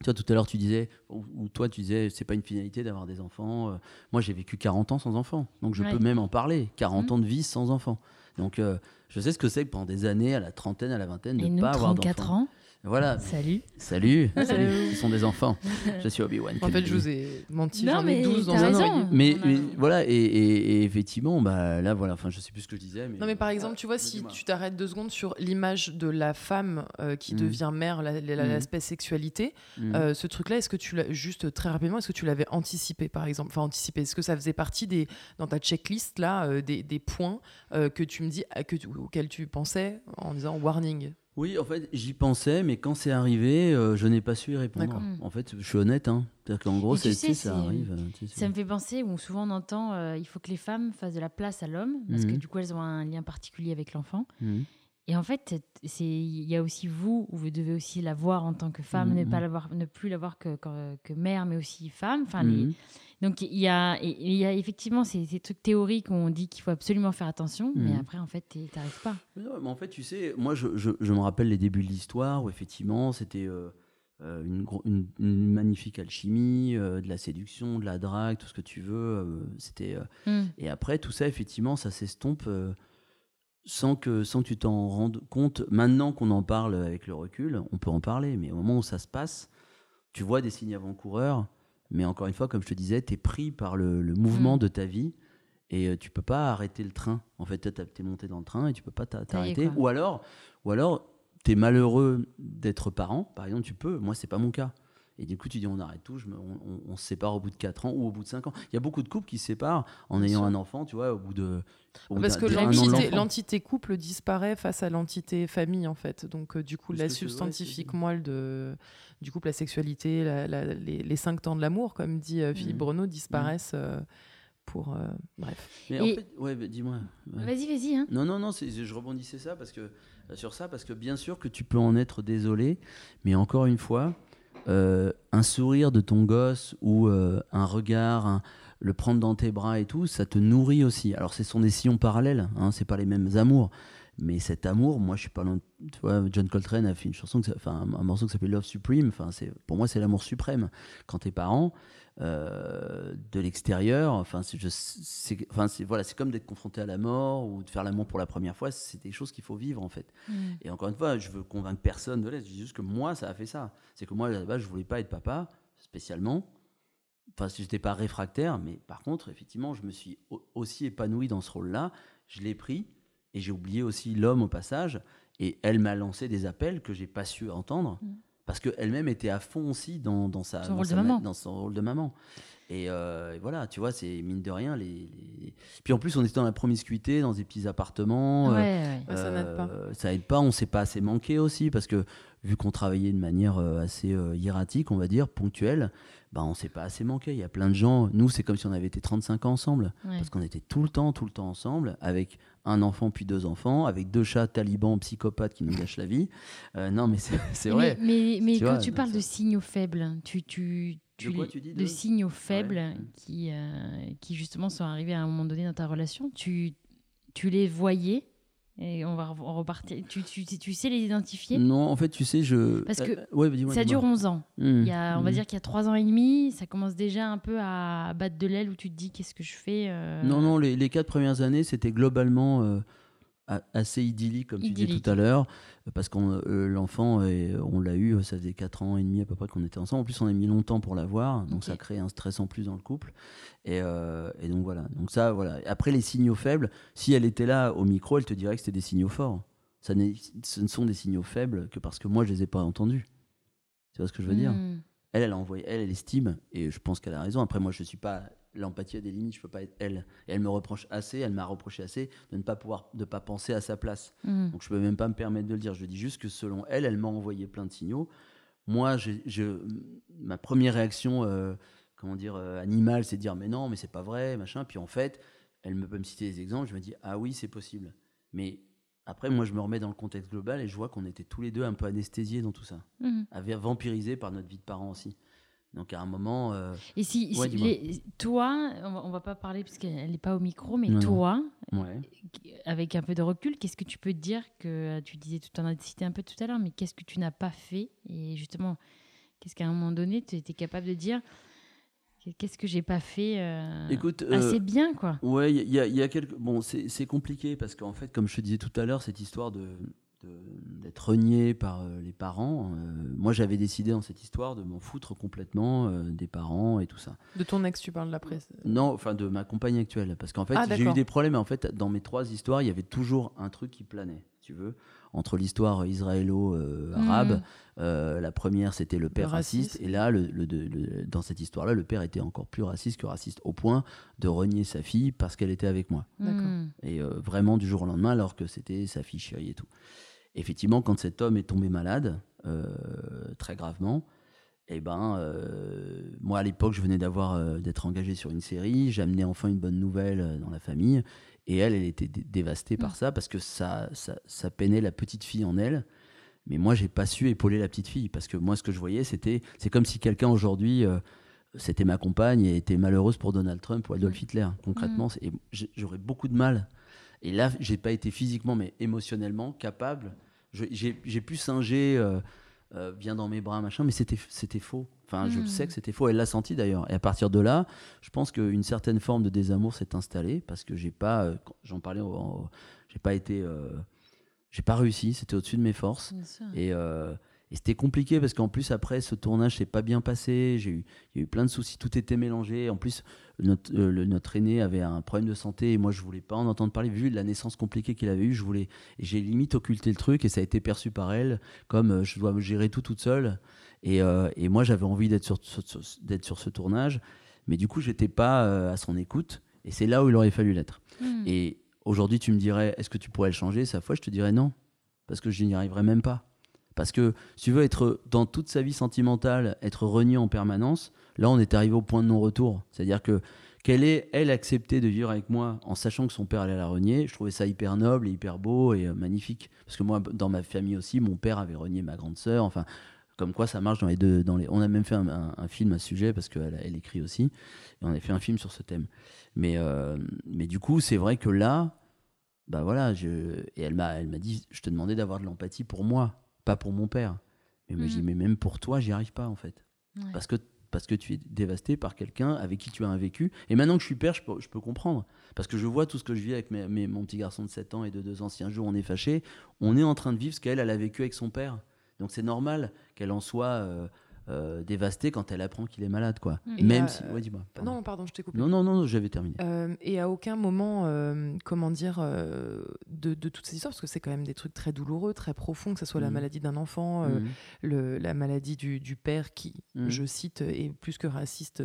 tu vois, tout à l'heure, tu disais, ou, toi, tu disais, c'est pas une finalité d'avoir des enfants. Euh. moi, j'ai vécu 40 ans sans enfants, donc je peux même en parler. 40 mm. ans de vie sans enfants. Donc, je sais ce que c'est que pendant des années, à la trentaine, à la vingtaine, de ne pas avoir d'enfants. ans voilà. Salut. Salut. Salut. Ce sont des enfants. Je suis Obi-Wan. En fait, je vous ai menti. J'en ai 12 dans un an. Mais, voilà, et, effectivement, bah, là, voilà, enfin, je sais plus ce que je disais. Mais... Non, mais par exemple, tu vois, si tu t'arrêtes deux secondes sur l'image de la femme euh, qui mm. devient mère, mm. l'aspect sexualité, mm. euh, ce truc-là, est-ce que tu l'as, juste très rapidement, est-ce que tu l'avais anticipé, par exemple? Enfin, anticipé, est-ce que ça faisait partie des, dans ta checklist, là, euh, des, des, points que tu me dis, que, auxquels tu pensais en disant warning? Oui, en fait, j'y pensais, mais quand c'est arrivé, euh, je n'ai pas su y répondre. En fait, je suis honnête. Hein. C'est-à-dire qu'en gros, c'est, ça arrive. Euh, ça me fait penser, où souvent on entend euh, il faut que les femmes fassent de la place à l'homme, parce que mhm. du coup, elles ont un lien particulier avec l'enfant. Mhm. Et en fait, il y a aussi vous, où vous devez aussi la voir en tant que femme, mhm, ne, pas ne plus la voir que, que, mère, mais aussi femme. Enfin, les, donc il y a, il y a effectivement ces, trucs théoriques où on dit qu'il faut absolument faire attention, mais mhm. après en fait tu n'arrives pas. Mais en fait tu sais, moi je, je, me rappelle les débuts de l'histoire où effectivement c'était euh, euh, une, une, magnifique alchimie, euh, de la séduction, de la drague, tout ce que tu veux. c'était mm. et après tout ça effectivement ça s'estompe sans que, sans que tu t'en rendes compte. Maintenant qu'on en parle avec le recul, on peut en parler, mais au moment où ça se passe, tu vois des signes avant-coureurs mais encore une fois, comme je te disais, tu es pris par le, mouvement mm. de ta vie et euh, tu peux pas arrêter le train. En fait, tu es monté dans le train et tu peux pas t'arrêter. Ou alors, ou alors tu es malheureux d'être parent, par exemple, tu peux. Moi, c'est pas mon cas. Et du coup, tu dis on arrête tout, on, se sépare au bout de 4 ans ou au bout de 5 ans. Il y a beaucoup de couples qui se séparent en ayant un enfant, tu vois, au bout de. Parce que l'entité couple disparaît face à l'entité famille, en fait. Donc, euh, du coup, la substantifique moelle de, du couple, la sexualité, les, 5 temps de l'amour, comme dit euh, Philippe mmh. Bruno, disparaissent. Euh, pour bref. Mais en fait, ouais, dis-moi. Vas-y, vas-y. Hein. Non, non, non, je rebondissais ça parce que sur ça parce que bien sûr que tu peux en être désolé, mais encore une fois, euh, un sourire de ton gosse ou euh, un regard, le prendre dans tes bras et tout, ça te nourrit aussi. Alors, ce sont des sillons parallèles, hein, c'est pas les mêmes amours. Mais cet amour, moi, je suis pas loin. Tu vois, John Coltrane a fait une chanson, enfin, un morceau qui s'appelle Love Supreme. Enfin, c'est pour moi, c'est l'amour suprême. Quand tes parents, euh, de l'extérieur. Enfin, c'est, enfin, voilà, comme d'être confronté à la mort ou de faire l'amour pour la première fois. C'est des choses qu'il faut vivre en fait. Mm. Et encore une fois, je veux convaincre personne de l'être. Je dis juste que moi, ça a fait ça. C'est que moi, là-bas, je voulais pas être papa spécialement. Enfin, j'étais pas réfractaire, mais par contre, effectivement, je me suis aussi épanoui dans ce rôle-là. Je l'ai pris et j'ai oublié aussi l'homme au passage. Et elle m'a lancé des appels que j'ai pas su entendre. Mm parce qu'elle-même était à fond aussi dans, dans sa, son, rôle de maman. dans son rôle de maman. Euh, et, voilà, tu vois, c'est mine de rien. Les, Puis en plus, on était dans la promiscuité, dans des petits appartements. Euh, ouais, ça n'aide pas. Euh, ça aide pas, on s'est pas assez manqué aussi, parce que vu qu'on travaillait de manière assez hiératique, on va dire, ponctuelle, bah, on s'est pas assez manqué. Il y a plein de gens, nous, c'est comme si on avait été 35 ans ensemble, parce qu'on était tout le temps, tout le temps ensemble, avec un enfant puis deux enfants, avec deux chats talibans psychopathes qui nous gâchent la vie. Euh, non, mais c'est vrai. Mais, mais, quand tu parles de signaux faibles, tu, tu, tu, de, quoi, tu dis de... signaux faibles qui, euh, qui justement sont arrivés à un moment donné dans ta relation, tu, tu les voyais et on va repartir. Tu, tu, tu, sais les identifier? Non, en fait, tu sais, je. Parce que euh, ça dure 11 ans. Mmh. Il y a, on va mmh. dire qu'il y a 3 ans et demi, ça commence déjà un peu à battre de l'aile où tu te dis qu'est-ce que je fais euh? Non, non, les, les 4 premières années, c'était globalement. Euh, assez idyllique, comme tu disais tout à l'heure, parce que euh, l'enfant, on l'a eu, ça faisait 4 ans et demi à peu près qu'on était ensemble. En plus, on a mis longtemps pour l'avoir, donc ça crée un stress en plus dans le couple. Et, euh, et, donc voilà. Donc ça, voilà. Après, les signaux faibles, si elle était là au micro, elle te dirait que c'était des signaux forts. Ça ce ne sont des signaux faibles que parce que moi, je les ai pas entendus. Tu vois ce que je veux dire? Hmm. Elle, elle a envoyé, elle, elle estime, et je pense qu'elle a raison. Après, moi, je suis pas l'empathie a des limites, je peux pas être elle. Et elle me reproche assez, elle m'a reproché assez de ne pas pouvoir, de pas penser à sa place. Mmh. Donc je peux même pas me permettre de le dire. Je dis juste que selon elle, elle m'a envoyé plein de signaux. Moi, je, ma première réaction, euh, comment dire, euh, animale, c'est de dire mais non, mais c'est pas vrai, machin. Puis en fait, elle me peut me citer des exemples. Je me dis ah oui, c'est possible. Mais après, moi, je me remets dans le contexte global et je vois qu'on était tous les deux un peu anesthésiés dans tout ça, mmh. vampirisés par notre vie de parents aussi. Donc à un moment. Euh, et si, toi, on va, va pas parler parce qu'elle n'est pas au micro, mais toi, avec un peu de recul, qu'est-ce que tu peux dire que tu disais tout en as cité un peu tout à l'heure, mais qu'est-ce que tu n'as pas fait? Et justement, qu'est-ce qu'à un moment donné tu étais capable de dire Qu'est-ce que j'ai pas fait euh, Écoute, euh, assez bien quoi? Ouais, il y, y, a quelques bon, c'est compliqué parce qu'en fait, comme je te disais tout à l'heure, cette histoire de d'être renié par euh, les parents. Euh, moi, j'avais décidé dans cette histoire de m'en foutre complètement euh, des parents et tout ça. De ton ex, tu parles de la presse? Non, enfin de ma compagne actuelle. Parce qu'en fait, ah, j'ai eu des problèmes. En fait, dans mes trois histoires, il y avait toujours un truc qui planait, tu veux. Entre l'histoire israélo-arabe, mmh. la première, c'était le père raciste. Et là, le, dans cette histoire-là, le père était encore plus raciste que raciste, au point de renier sa fille parce qu'elle était avec moi. D'accord. Et vraiment du jour au lendemain, alors que c'était sa fille chérie et tout effectivement, quand cet homme est tombé malade, euh, très gravement, et eh ben, euh, moi à l'époque, je venais d'avoir euh, d'être engagé sur une série, j'amenais enfin une bonne nouvelle dans la famille, et elle, elle était dévastée par mm. ça parce que ça, ça, peinait la petite fille en elle. Mais moi, j'ai pas su épauler la petite fille parce que moi, ce que je voyais, c'était, c'est comme si quelqu'un aujourd'hui, c'était ma compagne et était malheureuse pour Donald Trump ou Adolf. Hitler. Concrètement, mm. j'aurais beaucoup de mal. Et là, j'ai pas été physiquement, mais émotionnellement capable j'ai pu singer, euh, euh, viens dans mes bras, machin, mais c'était faux. Enfin, je le sais hmm. que c'était faux. Elle l'a senti d'ailleurs. Et à partir de là, je pense qu'une certaine forme de désamour s'est installée parce que j'ai pas, euh, j'en parlais, j'ai pas été, j'ai pas réussi. C'était au-dessus de mes forces. Et et c'était compliqué parce qu'en plus, après, ce tournage s'est pas bien passé. J'ai eu, il y a eu plein de soucis, tout était mélangé. En plus, notre, euh, le, notre aîné avait un problème de santé et moi, je voulais pas en entendre parler. Vu la naissance compliquée qu'il avait eue, je voulais. j'ai limite occulté le truc et ça a été perçu par elle comme euh, je dois me gérer tout toute seule. Et, euh, et moi, j'avais envie d'être sur, d'être sur ce tournage. Mais du coup, j'étais pas à son écoute. Et c'est là où il aurait fallu l'être. Hmm. Et aujourd'hui, tu me dirais, est-ce que tu pourrais le changer? Sa fois, je te dirais non. Parce que je n'y arriverais même pas. Parce que si tu veux être dans toute sa vie sentimentale, être renié en permanence, là on est arrivé au point de non-retour. C'est-à-dire que qu'elle ait, elle, accepté de vivre avec moi en sachant que son père allait la renier, je trouvais ça hyper noble et hyper beau et euh, magnifique. Parce que moi, dans ma famille aussi, mon père avait renié ma grande sœur. Enfin, comme quoi ça marche dans les deux. On a même fait un, film à ce sujet parce qu'elle elle écrit aussi. Et on a fait un film sur ce thème. Mais, euh, mais du coup, c'est vrai que là, bah voilà, je... et elle m'a dit, je te demandais d'avoir de l'empathie pour moi pas pour mon père. Mais me dit, mm. mais même pour toi, j'y arrive pas en fait. Parce, que, parce que tu es dévasté par quelqu'un avec qui tu as un vécu. Et maintenant que je suis père, je peux, je peux comprendre. Parce que je vois tout ce que je vis avec mes, mon petit garçon de 7 ans et de 2 ans. Si un jour on est fâché, on est en train de vivre ce qu'elle, elle a vécu avec son père. Donc c'est normal qu'elle en soit euh, euh, dévastée quand elle apprend qu'il est malade, quoi. Mm. Même si, ouais, dis-moi. Non, pardon, je t'ai coupé. Non, non, non, j'avais terminé. Euh, et à aucun moment, euh, comment dire, de, de, toutes ces histoires, parce que c'est quand même des trucs très douloureux, très profonds, que ce soit la mm. maladie d'un enfant, mm. le, la maladie du, du père qui, je cite, est plus que raciste,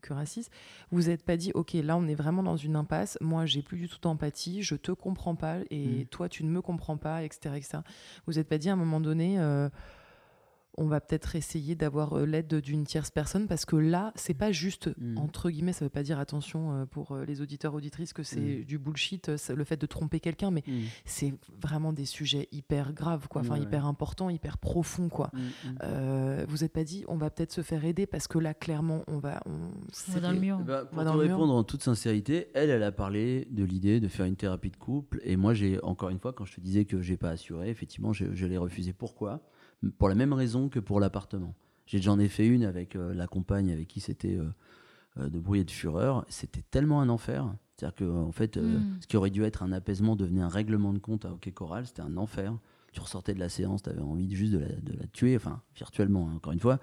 que raciste. Vous n'êtes pas dit, ok, là, on est vraiment dans une impasse. Moi, j'ai plus du tout d'empathie, je te comprends pas, et toi, tu ne me comprends pas, etc., etc. Vous n'êtes pas dit à un moment donné on va peut-être essayer d'avoir euh, l'aide d'une tierce personne parce que là, c'est pas juste mm. entre guillemets, ça veut pas dire attention euh, pour euh, les auditeurs auditrices que c'est mm. du bullshit, le fait de tromper quelqu'un, mais mm. c'est vraiment des sujets hyper graves, quoi, enfin hyper importants, hyper profonds, quoi. vous n'êtes pas dit, on va peut-être se faire aider parce que là, clairement, on va, on, dans le mur. Eh ben, pour te répondre en toute sincérité, elle, elle a parlé de l'idée de faire une thérapie de couple, et moi, j'ai encore une fois, quand je te disais que j'ai pas assuré, effectivement, je, je l'ai refusé. Pourquoi? Pour la même raison que pour l'appartement. J'en ai, fait une avec euh, la compagne avec qui c'était euh, euh, de bruit et de fureur. C'était tellement un enfer. C'est-à-dire que, en fait, hmm. ce qui aurait dû être un apaisement devenait un règlement de compte à Hockey Choral. C'était un enfer. Tu ressortais de la séance, tu avais envie juste de la, tuer, enfin, virtuellement, hein, encore une fois.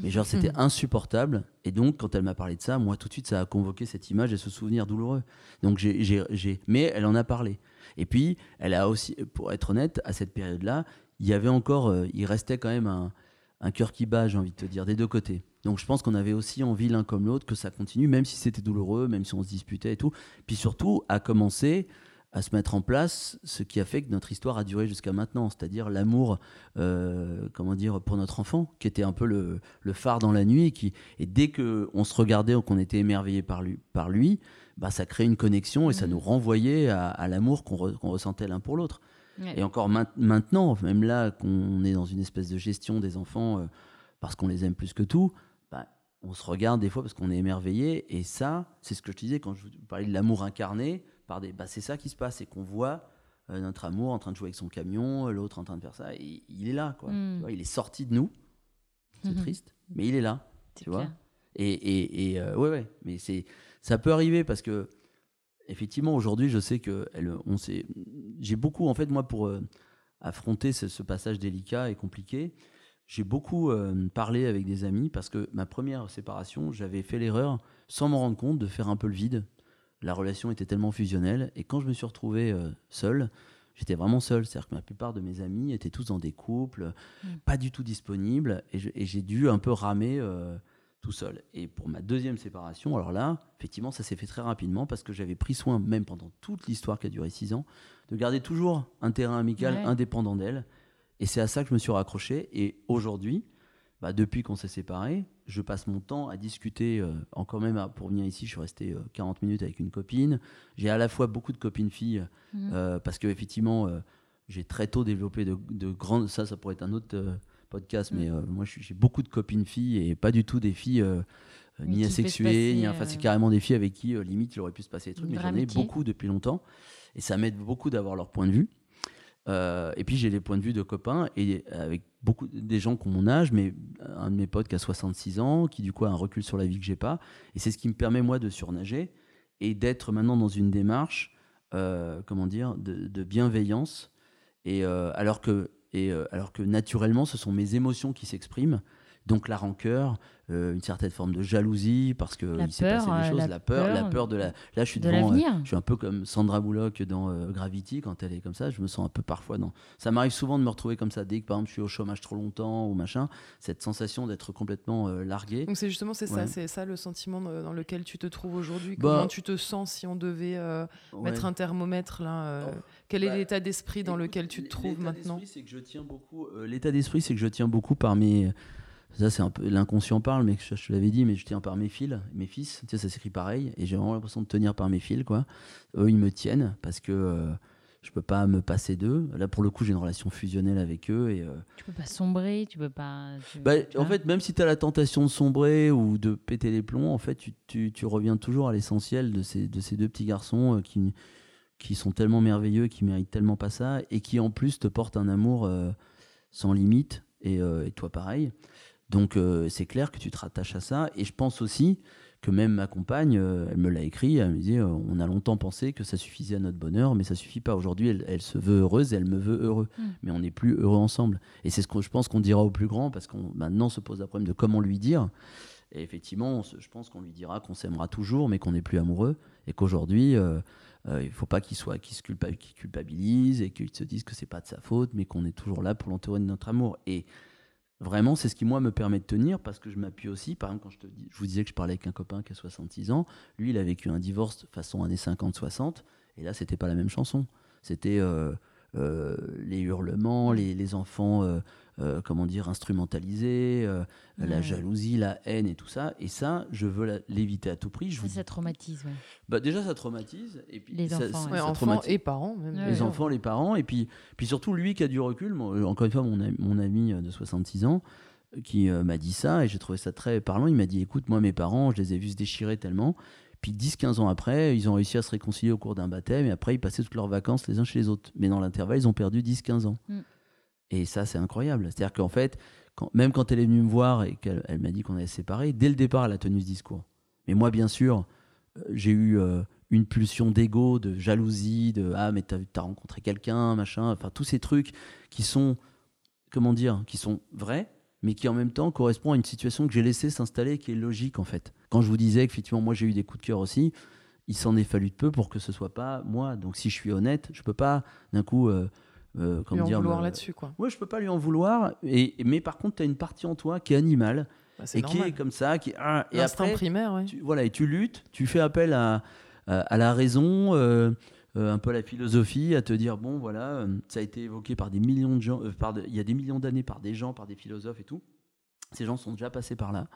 Mais genre, c'était hmm. insupportable. Et donc, quand elle m'a parlé de ça, moi, tout de suite, ça a convoqué cette image et ce souvenir douloureux. Donc, j'ai. Mais elle en a parlé. Et puis, elle a aussi, pour être honnête, à cette période-là, il y avait encore, euh, il restait quand même un, un cœur qui bat, j'ai envie de te dire, des deux côtés. Donc je pense qu'on avait aussi envie l'un comme l'autre que ça continue, même si c'était douloureux, même si on se disputait et tout. Puis surtout, à commencer à se mettre en place ce qui a fait que notre histoire a duré jusqu'à maintenant, c'est-à-dire l'amour, euh, comment dire, pour notre enfant, qui était un peu le, le phare dans la nuit, et, qui, et dès qu'on se regardait ou qu'on était émerveillé par lui, par lui bah, ça créait une connexion et ça mmh. nous renvoyait à, l'amour qu'on ressentait l'un pour l'autre. Et encore maintenant, même là qu'on est dans une espèce de gestion des enfants euh, parce qu'on les aime plus que tout, bah, on se regarde des fois parce qu'on est émerveillé. Et ça, c'est ce que je te disais quand je parlais de l'amour incarné. Par des, bah, c'est ça qui se passe, c'est qu'on voit euh, notre amour en train de jouer avec son camion, l'autre en train de faire ça. Et il est là, quoi. Hmm. il est sorti de nous. C'est mhm. triste, mais il est là. Tu vois. Et, et, et euh, ouais, ouais. Mais c'est, ça peut arriver parce que effectivement, aujourd'hui, je sais que elle, on sait, j'ai beaucoup, en fait, moi, pour euh, affronter ce, passage délicat et compliqué, j'ai beaucoup euh, parlé avec des amis parce que ma première séparation, j'avais fait l'erreur, sans m'en rendre compte, de faire un peu le vide. La relation était tellement fusionnelle. Et quand je me suis retrouvé euh, seul, j'étais vraiment seul. C'est-à-dire que la plupart de mes amis étaient tous dans des couples, mmh. pas du tout disponibles. Et j'ai dû un peu ramer tout seul. Et pour ma deuxième séparation, alors là, effectivement, ça s'est fait très rapidement parce que j'avais pris soin, même pendant toute l'histoire qui a duré six ans, de garder toujours un terrain amical indépendant d'elle. Et c'est à ça que je me suis raccroché. Et aujourd'hui, bah, depuis qu'on s'est séparés, je passe mon temps à discuter, euh, encore même pour venir ici, je suis resté 40 euh, minutes avec une copine. J'ai à la fois beaucoup de copines filles, mmh. euh, parce que effectivement, j'ai très tôt développé de, de, grandes... Ça, ça pourrait être un autre podcast, mais mm. euh, moi j'ai beaucoup de copines filles et pas du tout des filles euh, ni asexuées, ni enfin c'est euh, carrément des filles avec qui limite il aurait pu se passer des trucs, mais j'en ai beaucoup depuis longtemps et ça m'aide beaucoup d'avoir leur point de vue. et puis j'ai les points de vue de copains et avec beaucoup des gens qui ont mon âge, mais un de mes potes qui a 66 ans, qui du coup a un recul sur la vie que j'ai pas, et c'est ce qui me permet moi de surnager et d'être maintenant dans une démarche, comment dire, de, de bienveillance. Et alors que et euh, alors que naturellement, ce sont mes émotions qui s'expriment. Donc la rancœur, euh, une certaine forme de jalousie parce que il s'est passé des euh, choses, la, peur, la peur de la. Là, je suis devant, je suis un peu comme Sandra Bullock dans Gravity quand elle est comme ça. Je me sens un peu parfois dans. Ça m'arrive souvent de me retrouver comme ça dès que par exemple je suis au chômage trop longtemps ou machin. Cette sensation d'être complètement largué. Donc c'est justement c'est ça, c'est ça le sentiment dans lequel tu te trouves aujourd'hui. Bah Comment tu te sens si on devait mettre un thermomètre là quel est bah, l'état d'esprit dans lequel tu te trouves maintenant? c'est que je tiens beaucoup. Euh, l'état d'esprit, c'est que je tiens beaucoup par mes. Ça, c'est un peu l'inconscient parle, mais je, te l'avais dit, mais je tiens par mes fils, mes fils. Tu sais, ça s'écrit pareil, et j'ai vraiment l'impression de tenir par mes fils, quoi. Eux, ils me tiennent parce que euh, je peux pas me passer d'eux. Là, pour le coup, j'ai une relation fusionnelle avec eux. Et, euh, Tu peux pas sombrer, tu peux pas. Bah, en fait, même si tu as la tentation de sombrer ou de péter les plombs, en fait, tu, tu, tu reviens toujours à l'essentiel de ces, de ces deux petits garçons qui qui sont tellement merveilleux, qui méritent tellement pas ça, et qui en plus te portent un amour euh, sans limite, et, euh, et, toi pareil. Donc euh, c'est clair que tu te rattaches à ça, et je pense aussi, que même ma compagne, euh, elle me l'a écrit, elle me dit euh, on a longtemps pensé que ça suffisait à notre bonheur, mais ça suffit pas. Aujourd'hui, elle, se veut heureuse, elle me veut heureux, mm. mais on n'est plus heureux ensemble. Et c'est ce que je pense qu'on dira au plus grand, parce qu'on maintenant se pose le problème de comment lui dire. Et effectivement, je pense qu'on lui dira qu'on s'aimera toujours, mais qu'on n'est plus amoureux, et qu'aujourd'hui, euh, il ne faut pas qu'il soit, qu'il se culpabilise et qu'il se dise que c'est pas de sa faute, mais qu'on est toujours là pour l'entourer de notre amour. Et Vraiment, c'est ce qui, moi, me permet de tenir parce que je m'appuie aussi. Par exemple, quand je, vous disais que je parlais avec un copain qui a 66 ans, lui, il a vécu un divorce façon années 50-60, et là, c'était pas la même chanson. C'était euh, les hurlements, les, enfants, euh, comment dire, instrumentalisés, la jalousie, la haine et tout ça. Et ça, je veux l'éviter à tout prix. Je ça, ça traumatise, bah, Déjà, ça traumatise. Et puis, les enfants, enfants et parents. Même. Les enfants, les parents. Et puis, puis surtout, lui qui a du recul, encore une fois, mon, mon ami de 66 ans, qui m'a dit ça, et j'ai trouvé ça très parlant. Il m'a dit, écoute, moi, mes parents, je les ai vus se déchirer tellement. Puis 10-15 ans après, ils ont réussi à se réconcilier au cours d'un baptême et après, ils passaient toutes leurs vacances les uns chez les autres. Mais dans l'intervalle, ils ont perdu 10-15 ans. Mm. Et ça, c'est incroyable. C'est-à-dire qu'en fait, quand, même quand elle est venue me voir et qu'elle elle, m'a dit qu'on allait se séparer, dès le départ, elle a tenu ce discours. Mais moi, bien sûr, euh, j'ai eu euh, une pulsion d'ego, de jalousie, de Ah, mais t'as as rencontré quelqu'un, machin. Enfin, tous ces trucs qui sont, comment dire, qui sont vrais, mais qui en même temps correspondent à une situation que j'ai laissée s'installer qui est logique en fait. Quand je vous disais qu'effectivement moi j'ai eu des coups de cœur aussi, il s'en est fallu de peu pour que ce soit pas moi. Donc si je suis honnête, je peux pas d'un coup euh, euh, lui en vouloir là-dessus quoi. Ouais, je peux pas lui en vouloir. Et mais par contre, tu as une partie en toi qui est animale bah, et qui est comme ça, qui ah, et après primaire, ouais. voilà et tu luttes, tu fais appel à à, la raison. Euh, euh, un peu la philosophie, à te dire bon voilà, euh, ça a été évoqué par des millions de gens, euh, par il y a des millions d'années par des gens, par des philosophes et tout. Ces gens sont déjà passés par là,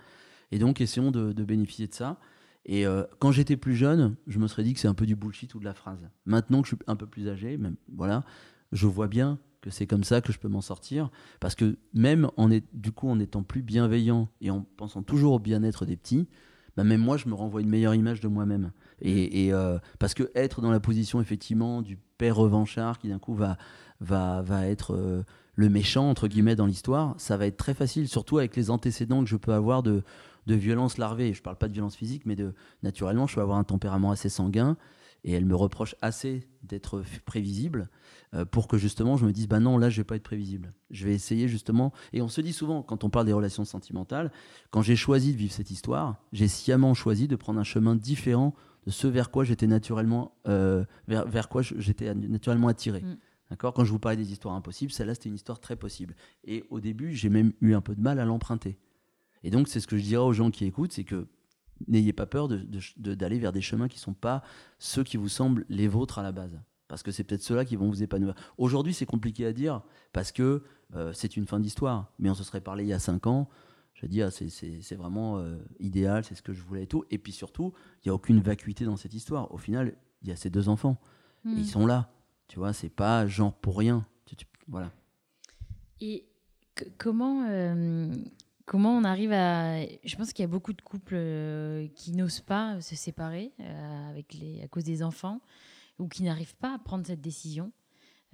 et donc essayons de, bénéficier de ça. Et quand j'étais plus jeune, je me serais dit que c'est un peu du bullshit ou de la phrase. Maintenant que je suis un peu plus âgé, voilà, je vois bien que c'est comme ça que je peux m'en sortir, parce que même en du coup en étant plus bienveillant et en pensant toujours au bien-être des petits, bah, même moi je me renvoie une meilleure image de moi-même. Et, euh, parce que être dans la position effectivement du père revanchard qui d'un coup va, va, va être euh, le méchant entre guillemets dans l'histoire, ça va être très facile, surtout avec les antécédents que je peux avoir de, de violence larvée. Je parle pas de violence physique, mais de naturellement, je peux avoir un tempérament assez sanguin et elle me reproche assez d'être prévisible euh, pour que justement je me dise bah non là je vais pas être prévisible je vais essayer justement et on se dit souvent quand on parle des relations sentimentales quand j'ai choisi de vivre cette histoire j'ai sciemment choisi de prendre un chemin différent de ce vers quoi j'étais naturellement, euh, vers, vers, quoi j'étais naturellement attiré. Mm. D'accord? Quand je vous parlais des histoires impossibles, celle-là, c'était une histoire très possible. Et au début, j'ai même eu un peu de mal à l'emprunter. Et donc, c'est ce que je dirais aux gens qui écoutent, c'est que n'ayez pas peur d'aller de, de, vers des chemins qui ne sont pas ceux qui vous semblent les vôtres à la base. Parce que c'est peut-être ceux-là qui vont vous épanouir. Aujourd'hui, c'est compliqué à dire parce que euh, c'est une fin d'histoire. Mais on se serait parlé il y a cinq ans je dis, ah, c'est vraiment euh, idéal, c'est ce que je voulais et tout. Et puis surtout, il n'y a aucune vacuité dans cette histoire. Au final, il y a ces deux enfants. ils hmm. sont là. Tu vois, c'est pas genre pour rien. voilà. Et comment, euh, comment on arrive à. Je pense qu'il y a beaucoup de couples euh, qui n'osent pas se séparer avec les, à cause des enfants ou qui n'arrivent pas à prendre cette décision.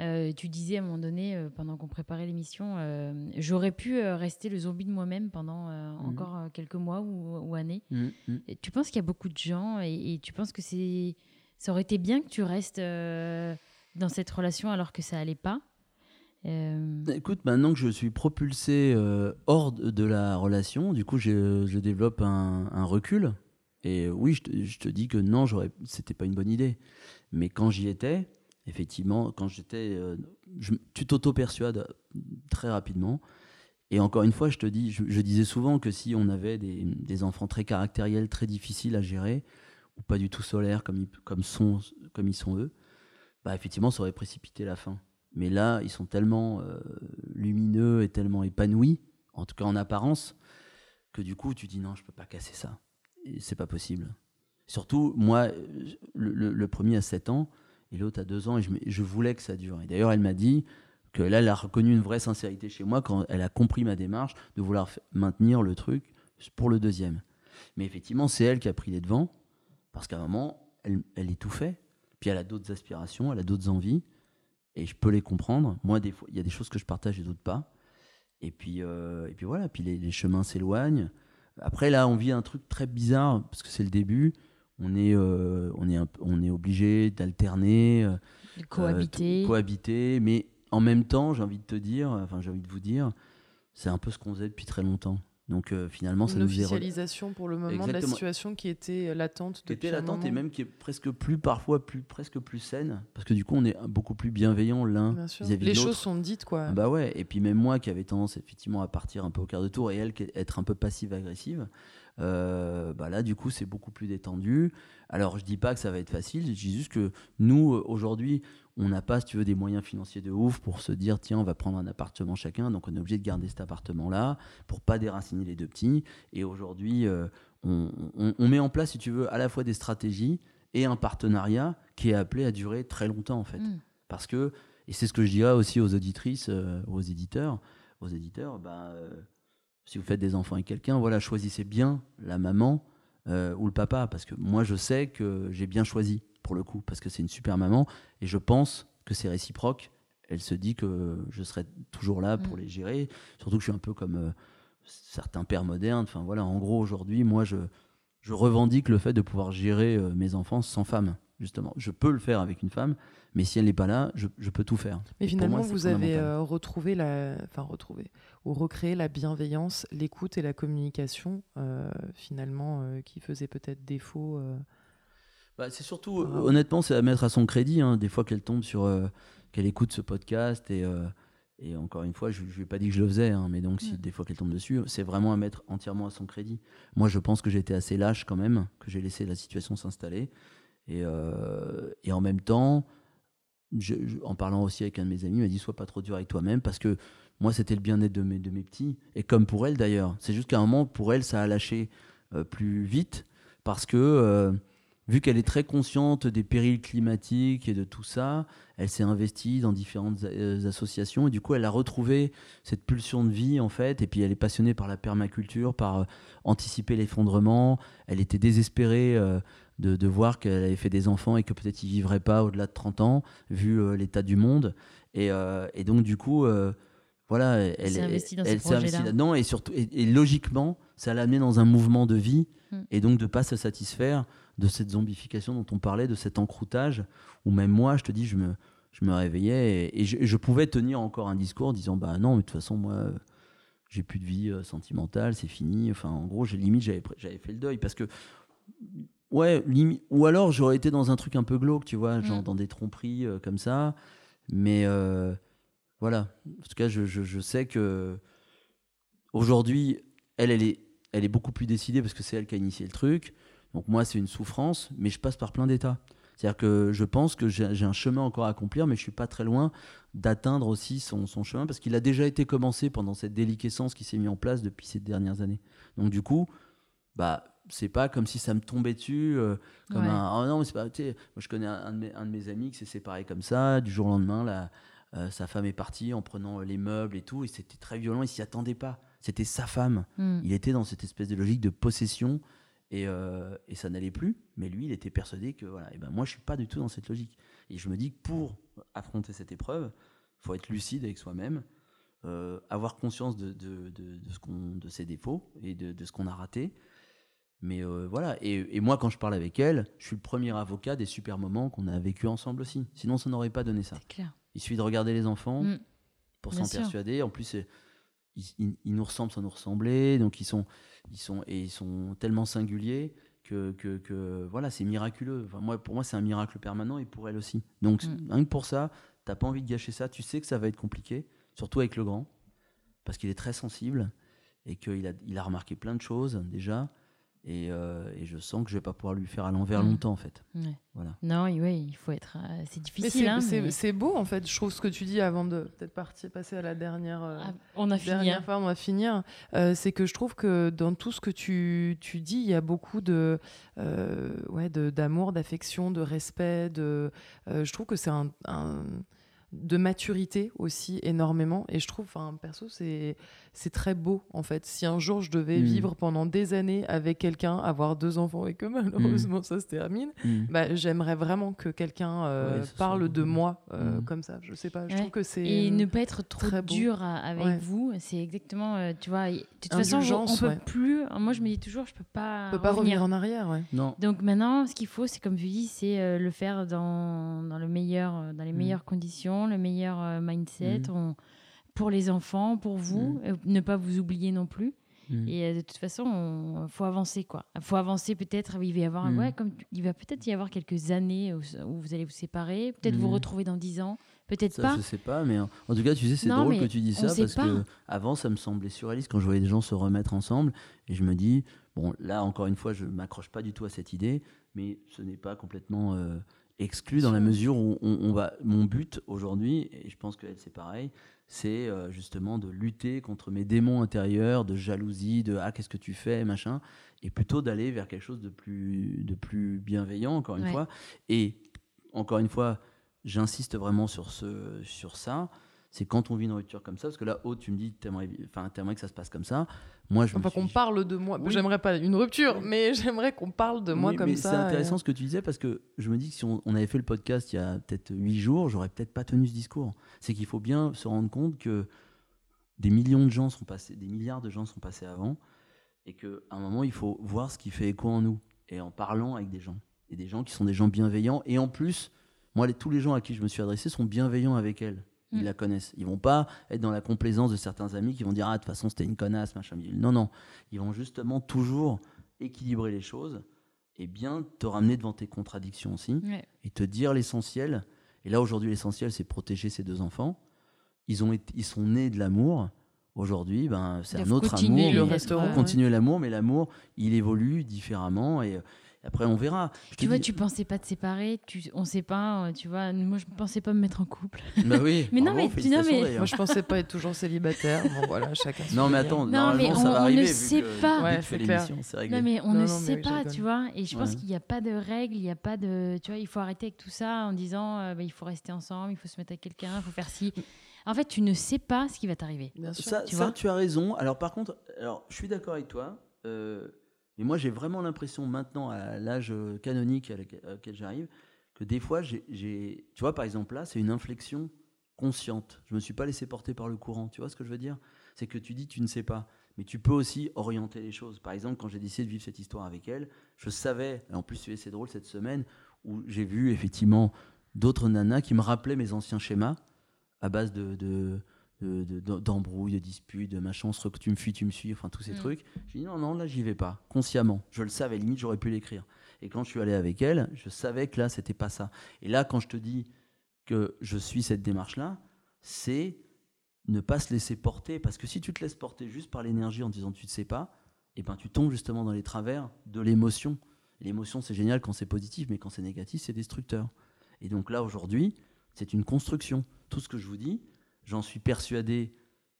Euh, tu disais à un moment donné, euh, pendant qu'on préparait l'émission, euh, j'aurais pu rester le zombie de moi-même pendant mhm. encore quelques mois ou, années. Mhm, mhm. tu penses qu'il y a beaucoup de gens et, tu penses que c'est, ça aurait été bien que tu restes dans cette relation alors que ça allait pas? Écoute, maintenant que je suis propulsé hors de la relation, du coup, je, développe un, recul. Et oui, je te, dis que non, c'était pas une bonne idée. Mais quand j'y étais, effectivement, quand j'étais. Euh, tu t'auto-persuades très rapidement. Et encore une fois, je te dis, je, disais souvent que si on avait des, enfants très caractériels, très difficiles à gérer, ou pas du tout solaires comme ils, sont, comme ils sont eux, bah effectivement, ça aurait précipité la fin. Mais là, ils sont tellement euh, lumineux et tellement épanouis, en tout cas en apparence, que du coup, tu dis non, je peux pas casser ça. C'est pas possible. Surtout, moi, le, premier à 7 ans, et l'autre a deux ans, et je, voulais que ça dure. Et d'ailleurs, elle m'a dit que là, elle a reconnu une vraie sincérité chez moi quand elle a compris ma démarche de vouloir maintenir le truc pour le deuxième. Mais effectivement, c'est elle qui a pris les devants, parce qu'à un moment, elle, elle étouffait. Puis elle a d'autres aspirations, elle a d'autres envies, et je peux les comprendre. Moi, des fois, il y a des choses que je partage et d'autres pas. Et puis, euh, et puis voilà, puis les, chemins s'éloignent. Après, là, on vit un truc très bizarre, parce que c'est le début. On est, on est, on est obligé d'alterner, de cohabiter. cohabiter. Mais en même temps, j'ai envie de te dire, enfin, j'ai envie de vous dire, c'est un peu ce qu'on faisait depuis très longtemps. Donc euh, finalement, ça une nous officialisation pour le moment de la situation qui était euh, latente. Qui était latente et même qui est presque plus parfois plus presque plus saine parce que du coup on est beaucoup plus bienveillant l'un vis-à-vis de Les choses sont dites quoi. bah ouais. Et puis même moi qui avais tendance effectivement à partir un peu au quart de tour et elle qui être un peu passive agressive. Euh, bah là du coup c'est beaucoup plus détendu. Alors je dis pas que ça va être facile, je dis juste que nous aujourd'hui on n'a pas, si tu veux, des moyens financiers de ouf pour se dire, tiens, on va prendre un appartement chacun, donc on est obligé de garder cet appartement-là pour pas déraciner les deux petits. Et aujourd'hui, euh, on, met en place, si tu veux, à la fois des stratégies et un partenariat qui est appelé à durer très longtemps, en fait. Mm. Parce que, et c'est ce que je dirais aussi aux auditrices, euh, aux éditeurs, aux éditeurs, bah, euh, si vous faites des enfants avec quelqu'un, voilà, choisissez bien la maman ou le papa, parce que moi, je sais que j'ai bien choisi pour le coup, parce que c'est une super maman. Et je pense que c'est réciproque. Elle se dit que je serai toujours là pour mm. les gérer. Surtout que je suis un peu comme euh, certains pères modernes. Enfin voilà, en gros, aujourd'hui, moi, je, je revendique le fait de pouvoir gérer euh, mes enfants sans femme, justement. Je peux le faire avec une femme, mais si elle n'est pas là, je, je, peux tout faire. Mais finalement, vous avez euh, retrouvé la, enfin retrouvé ou recréé la bienveillance, l'écoute et la communication, finalement, qui faisaient peut-être défaut. Bah, c'est surtout, honnêtement, c'est à mettre à son crédit. Hein, des fois qu'elle tombe sur, euh, qu'elle écoute ce podcast et, euh, et encore une fois, je, ne lui ai pas dit que je le faisais, hein, mais donc si des fois qu'elle tombe dessus, c'est vraiment à mettre entièrement à son crédit. Moi, je pense que j'ai été assez lâche quand même, que j'ai laissé la situation s'installer et, euh, et en même temps, en parlant aussi avec un de mes amis, il m'a dit sois pas trop dur avec toi-même parce que moi, c'était le bien-être de mes, de mes petits et comme pour elle d'ailleurs. C'est juste qu'à un moment, pour elle, ça a lâché plus vite parce que vu qu'elle est très consciente des périls climatiques et de tout ça, elle s'est investie dans différentes euh, associations et du coup elle a retrouvé cette pulsion de vie en fait et puis elle est passionnée par la permaculture, par euh, anticiper l'effondrement. Elle était désespérée euh, de, voir qu'elle avait fait des enfants et que peut-être ils vivraient pas au-delà de 30 ans vu l'état du monde et, donc du coup voilà, elle, s'est investie là-dedans et surtout et, logiquement ça l'a amené dans un mouvement de vie hmm. et donc de pas se satisfaire de cette zombification dont on parlait, de cet encroutage, où même moi, je te dis, je me, je me réveillais et, je, pouvais tenir encore un discours en disant, bah non, mais de toute façon, moi, j'ai plus de vie euh, sentimentale, c'est fini. Enfin, en gros, j'ai limite, j'avais, fait le deuil parce que, ouais, limite, ou alors j'aurais été dans un truc un peu glauque, tu vois, genre mm. dans des tromperies euh, comme ça. Mais euh, voilà, en tout cas, je, je sais que aujourd'hui, elle, elle est, elle est beaucoup plus décidée parce que c'est elle qui a initié le truc. Donc moi, c'est une souffrance, mais je passe par plein d'états. C'est-à-dire que je pense que j'ai un chemin encore à accomplir, mais je suis pas très loin d'atteindre aussi son, chemin, parce qu'il a déjà été commencé pendant cette déliquescence qui s'est mise en place depuis ces dernières années. Donc du coup, bah c'est pas comme si ça me tombait dessus euh, comme un oh non c'est pas moi je connais un, de mes, amis qui s'est séparé comme ça du jour au lendemain là, euh, sa femme est partie en prenant les meubles et tout et c'était très violent il s'y attendait pas c'était sa femme hmm. il était dans cette espèce de logique de possession euh, et, ça n'allait plus. Mais lui, il était persuadé que voilà, et ben moi, je suis pas du tout dans cette logique. Et je me dis que pour affronter cette épreuve, il faut être lucide avec soi-même, euh, avoir conscience de, de, de, de ce qu'on, de ses défauts et de, ce qu'on a raté. Mais euh, voilà, et, et, moi, quand je parle avec elle, je suis le premier avocat des super moments qu'on a vécu ensemble aussi. Sinon, ça n'aurait pas donné ça. Clair. Il suffit de regarder les enfants mm. pour s'en persuader. En plus, ils, ils, nous ressemblent sans nous ressembler, donc ils sont, ils sont, et ils sont tellement singuliers que, que, que voilà, c'est miraculeux. Enfin, moi, pour moi, c'est un miracle permanent et pour elle aussi. Donc, mm. rien que pour ça, t'as pas envie de gâcher ça. Tu sais que ça va être compliqué, surtout avec le grand, parce qu'il est très sensible et qu'il a, il a remarqué plein de choses déjà. Euh, et, je sens que je vais pas pouvoir lui faire à l'envers mm. longtemps en fait. Voilà. Non, oui, il faut être. Euh, c'est difficile. Hein, c'est beau en fait. Je trouve ce que tu dis avant de peut-être partir passer à la dernière. Euh, ah, on a fini. Hein. Fois, on va finir. c'est que je trouve que dans tout ce que tu, tu dis, il y a beaucoup de ouais d'amour, d'affection, de respect. De. je trouve que c'est un de maturité aussi énormément. Et je trouve, enfin, perso, c'est c'est très beau en fait. Si un jour je devais mm. vivre pendant des années avec quelqu'un, avoir deux enfants et que malheureusement mm. ça se termine, mm. bah, j'aimerais vraiment que quelqu'un euh, parle de moi euh, comme ça. Je sais pas, je trouve que c'est. Et ne pas être trop dur avec vous, c'est exactement, euh, tu vois, de toute façon, on peut plus. Moi je me dis toujours, je peux pas. On peut pas revenir, en arrière, ouais. Non. Donc maintenant, ce qu'il faut, c'est comme tu dis, c'est le faire dans, dans, le meilleur, dans les meilleures conditions, le meilleur mindset. On, pour les enfants, pour vous, mm. euh, ne pas vous oublier non plus. Mm. Et euh, de toute façon, il faut avancer quoi. Il faut avancer peut-être. Il va y avoir, mm. comme il va peut-être y avoir quelques années où, vous allez vous séparer, peut-être vous retrouver dans dix ans, peut-être pas. Je sais pas, mais en, tout cas, tu sais, c'est drôle que tu dis ça parce que avant, ça me semblait surréaliste quand je voyais des gens se remettre ensemble, et je me dis, bon, là encore une fois, je m'accroche pas du tout à cette idée, mais ce n'est pas complètement euh, exclu dans la mesure où on, va. Mon but aujourd'hui, et je pense qu'elle c'est pareil, c'est euh, justement de lutter contre mes démons intérieurs, de jalousie, de ah qu'est-ce que tu fais, machin, et plutôt d'aller vers quelque chose de plus, de plus bienveillant, encore une fois. Et encore une fois, j'insiste vraiment sur, ce, sur ça c'est quand on vit une rupture comme ça, parce que là, haut, tu me dis, t'aimerais, enfin, que ça se passe comme ça. Moi, je enfin, qu'on parle de moi. J'aimerais pas une rupture, mais j'aimerais qu'on parle de moi comme ça. C'est intéressant ce que tu disais, parce que je me dis que si on, avait fait le podcast il y a peut-être huit jours, j'aurais peut-être pas tenu ce discours. C'est qu'il faut bien se rendre compte que des millions de gens sont passés, des milliards de gens sont passés avant, et qu'à un moment, il faut voir ce qui fait écho en nous, et en parlant avec des gens, et des gens qui sont des gens bienveillants, et en plus, moi, tous les gens à qui je me suis adressé sont bienveillants avec elles. Ils mm. la connaissent. Ils vont pas être dans la complaisance de certains amis qui vont dire Ah, de toute façon, c'était une connasse, machin. Non, non. Ils vont justement toujours équilibrer les choses et bien te ramener devant tes contradictions aussi et te dire l'essentiel. Et là, aujourd'hui, l'essentiel, c'est protéger ces deux enfants. Ils, ont ils sont nés de l'amour. Aujourd'hui, ben, c'est un autre amour. Le restaurant. Continuer l'amour, mais l'amour, il évolue différemment. Et après, on verra. tu vois, tu pensais pas te séparer, tu, on sait pas, euh, tu vois. Moi, je pensais pas me mettre en couple. Bah oui. mais non, mais, non, mais... moi, je pensais pas être toujours célibataire. Bon, voilà, chacun. Non, mais attends, non, mais on, ça va arriver, ne sait pas. Ouais, c'est clair. Non, mais on ne sait pas, tu vois. Et je pense qu'il n'y a pas de règles, il n'y a pas de, tu vois, il faut arrêter avec tout ça en disant, euh, bah, il faut rester ensemble, il faut se mettre avec quelqu'un, il faut faire ci. En fait, tu ne sais pas ce qui va t'arriver. Ça, tu, vois tu as raison. Alors, par contre, alors, je suis d'accord avec toi. Euh, et moi, j'ai vraiment l'impression maintenant, à l'âge euh, canonique à laquelle j'arrive, que des fois, j'ai, tu vois, par exemple, là, c'est une inflexion consciente. Je me suis pas laissé porter par le courant. Tu vois ce que je veux dire? C'est que tu dis, tu ne sais pas. Mais tu peux aussi orienter les choses. Par exemple, quand j'ai décidé de vivre cette histoire avec elle, je savais, et en plus, c'est drôle cette semaine, où j'ai vu effectivement d'autres nanas qui me rappelaient mes anciens schémas à base de d'embrouilles, de, de, disputes, de machin, on se tu me fuis, tu me suis, enfin tous ces mm. trucs. J'ai dit non, non, là j'y vais pas, consciemment. Je le savais, limite j'aurais pu l'écrire. Et quand je suis allé avec elle, je savais que là c'était pas ça. Et là, quand je te dis que je suis cette démarche-là, c'est ne pas se laisser porter, parce que si tu te laisses porter juste par l'énergie en disant tu ne sais pas, et eh ben tu tombes justement dans les travers de l'émotion. L'émotion c'est génial quand c'est positif, mais quand c'est négatif c'est destructeur. Et donc là aujourd'hui, c'est une construction. Tout ce que je vous dis, j'en suis persuadé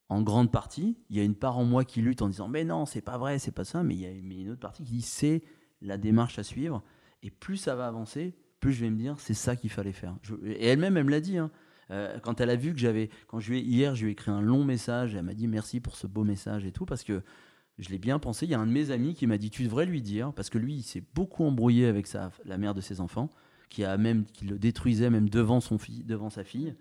en grande partie. Il y a une part en moi qui lutte en disant mais non, c'est pas vrai, c'est pas ça. Mais il y a une autre partie qui dit c'est la démarche à suivre. Et plus ça va avancer, plus je vais me dire c'est ça qu'il fallait faire. et elle-même, elle me l'a dit. Hein. Euh, quand elle a vu que j'avais, quand je lui ai, hier, je lui ai écrit un long message. Elle m'a dit merci pour ce beau message et tout parce que je l'ai bien pensé. Il y a un de mes amis qui m'a dit tu devrais lui dire parce que lui, il s'est beaucoup embrouillé avec sa, la mère de ses enfants, qui a même, qui le détruisait même devant son fille, devant sa fille.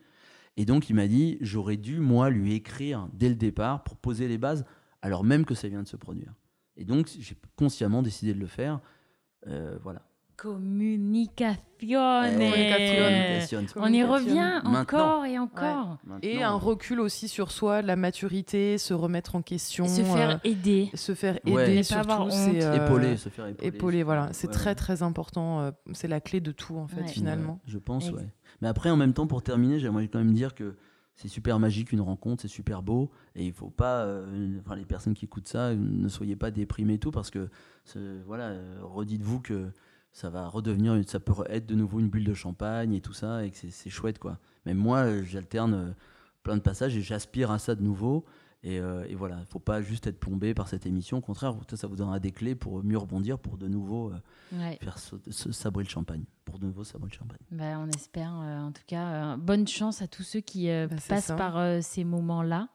Et donc, il m'a dit, j'aurais dû, moi, lui écrire dès le départ pour poser les bases, alors même que ça vient de se produire. Et donc, j'ai consciemment décidé de le faire. Euh, voilà. Communication. On y revient encore et encore. Et un recul aussi sur soi, la maturité, se remettre en question. Se faire euh, aider. Se faire aider, surtout. C'est, euh, épauler, se faire épauler. épauler voilà. C'est très, très important. c'est la clé de tout, en fait, finalement. je pense, ouais. Mais après, en même temps, pour terminer, j'aimerais quand même dire que c'est super magique une rencontre, c'est super beau, et il faut pas, euh, enfin les personnes qui écoutent ça, ne soyez pas déprimés et tout, parce que voilà, euh, redites-vous que ça va redevenir, ça peut être de nouveau une bulle de champagne et tout ça, et que c'est chouette quoi. Même moi, euh, j'alterne plein de passages et j'aspire à ça de nouveau. Et, et, voilà, il ne faut pas juste être plombé par cette émission. Au contraire, ça vous donnera des clés pour mieux rebondir, pour de nouveau faire sabrer le champagne. Pour de nouveau sabrer le champagne. Bah, on espère, en tout cas, bonne chance à tous ceux qui bah, passent par ces moments-là.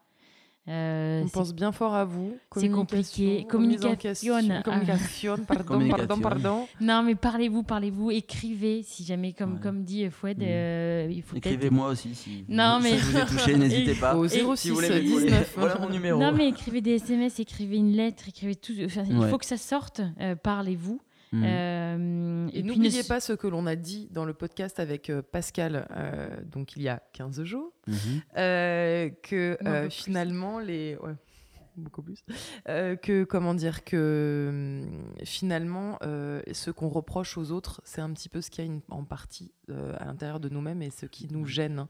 Euh, on pense bien fort à vous. C'est compliqué. Communication. Communication. Pardon, pardon, pardon. Non, mais parlez-vous, parlez-vous. Écrivez, si jamais, comme, comme dit Foued, mm. euh, il faut Écrivez-moi aussi. Si non, mais... vous êtes touché, n'hésitez pas. Au 06 si vous voulez, 19. voilà mon numéro. Non, mais écrivez des SMS, écrivez une lettre, écrivez tout. il faut que ça sorte. Euh, parlez-vous. Mhm. Euh, et, n'oubliez pas ce que l'on a dit dans le podcast avec euh, Pascal, euh, donc il y a 15 jours, mhm. que finalement les... beaucoup plus. que comment dire que finalement ce qu'on reproche aux autres, c'est un petit peu ce qu'il y a en partie à l'intérieur de nous-mêmes et ce qui nous mhm. gêne.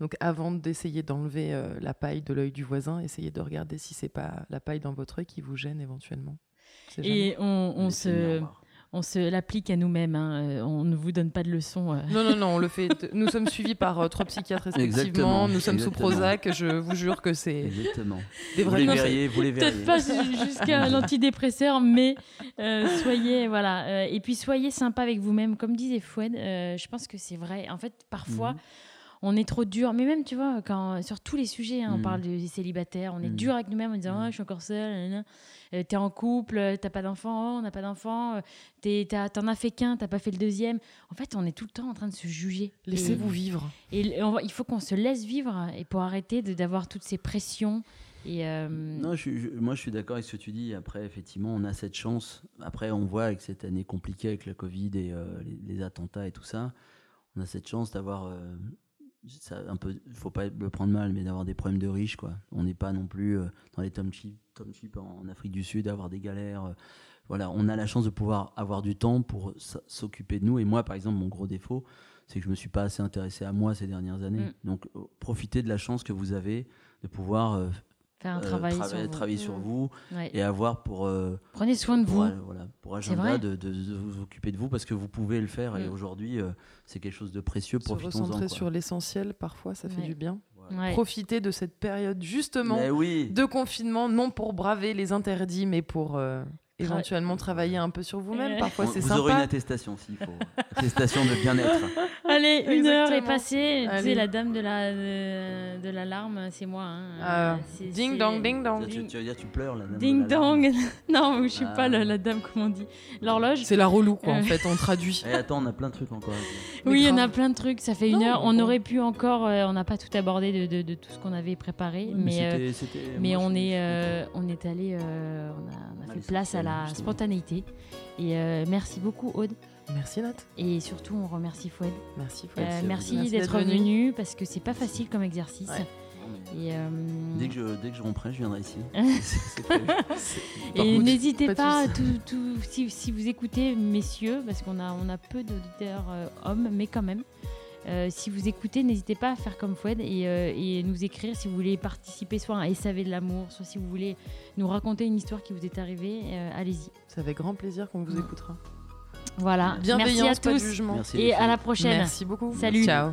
Donc avant d'essayer d'enlever la paille de l'œil du voisin, essayez de regarder si c'est pas la paille dans votre œil qui vous gêne éventuellement. Et on, on se on se l'applique à nous-mêmes. Hein. Euh, on ne vous donne pas de leçons. Euh. Non, non, non, on le fait. Nous sommes suivis par euh, trois psychiatres respectivement. Nous sommes sous Prozac. Je vous jure que c'est. Exactement. Des vrais vous les verriez, vous les verriez. Peut-être pas jusqu'à l'antidépresseur, mais soyez voilà. et puis soyez sympa avec vous-même, comme disait Foued. je pense que c'est vrai. En fait, parfois. Mhm on est trop dur. Mais même, tu vois, quand, sur tous les sujets, hein, on mm. parle des célibataires, on est mm. dur avec nous-mêmes en disant mm. Je suis encore seule, euh, t'es en couple, t'as pas d'enfant, oh, on n'a pas d'enfant, euh, t'en as fait qu'un, t'as pas fait le deuxième. En fait, on est tout le temps en train de se juger. Laissez-vous vivre. Et il faut qu'on se laisse vivre et pour arrêter d'avoir toutes ces pressions. Et euh, Non, moi je suis d'accord avec ce que tu dis. Après, effectivement, on a cette chance. Après, on voit avec cette année compliquée avec la Covid et les, attentats et tout ça, on a cette chance d'avoir ça un peu faut pas le prendre mal mais d'avoir des problèmes de riches quoi on n'est pas non plus euh, dans les townships en, en Afrique du Sud d'avoir des galères euh. voilà on a la chance de pouvoir avoir du temps pour s'occuper de nous et moi par exemple mon gros défaut c'est que je me suis pas assez intéressé à moi ces dernières années mm. donc euh, profitez de la chance que vous avez de pouvoir Faire un travail, sur vous. travailler sur vous et avoir pour prenez soin de pour, vous. voilà pour agenda de, de, vous occuper de vous parce que vous pouvez le faire et mm. aujourd'hui c'est quelque chose de précieux. Se recentrer sur l'essentiel, parfois, ça fait du bien. Profiter de cette période justement de confinement, non pour braver les interdits, mais pour euh, éventuellement travailler un peu sur vous-même. Parfois, c'est sympa. Vous aurez une attestation s'il faut. attestation de bien-être. Allez, une heure est passée. Tu sais, la dame de la de, l'alarme, c'est moi. Hein. Ah. ding dong, ding dong. Tu, tu, vas dire tu pleures la dame. Ding dong. non, je suis pas ah. la, dame, comment on dit. L'horloge. C'est la relou quoi. En fait, on traduit. Et eh, attends, on a plein de trucs encore. oui, on a plein de trucs. Ça fait une heure. On aurait pu encore. Euh, on n'a pas tout abordé de, de, tout ce qu'on avait préparé, mais mais, euh, on est euh, on est allé. on a, fait place à la la spontanéité. Et euh, merci beaucoup, Aude. Merci Nat. Et surtout, on remercie Foued. Merci Foued. Euh, merci, d'être venu parce que c'est pas facile comme exercice. Et euh, dès, que je, dès que je je viendrai ici. et n'hésitez pas, tout, si, si, vous écoutez, messieurs, parce qu'on a, on a peu d'auditeurs hommes, mais quand même, euh, si vous écoutez, n'hésitez pas à faire comme Foued euh, et, nous écrire si vous voulez participer soit à un SAV de l'amour, soit si vous voulez nous raconter une histoire qui vous est arrivée, euh, allez-y. C'est avec grand plaisir qu'on vous écoutera. Voilà. Merci à tous. jugement. et à la prochaine. Merci beaucoup. Salut. Ciao.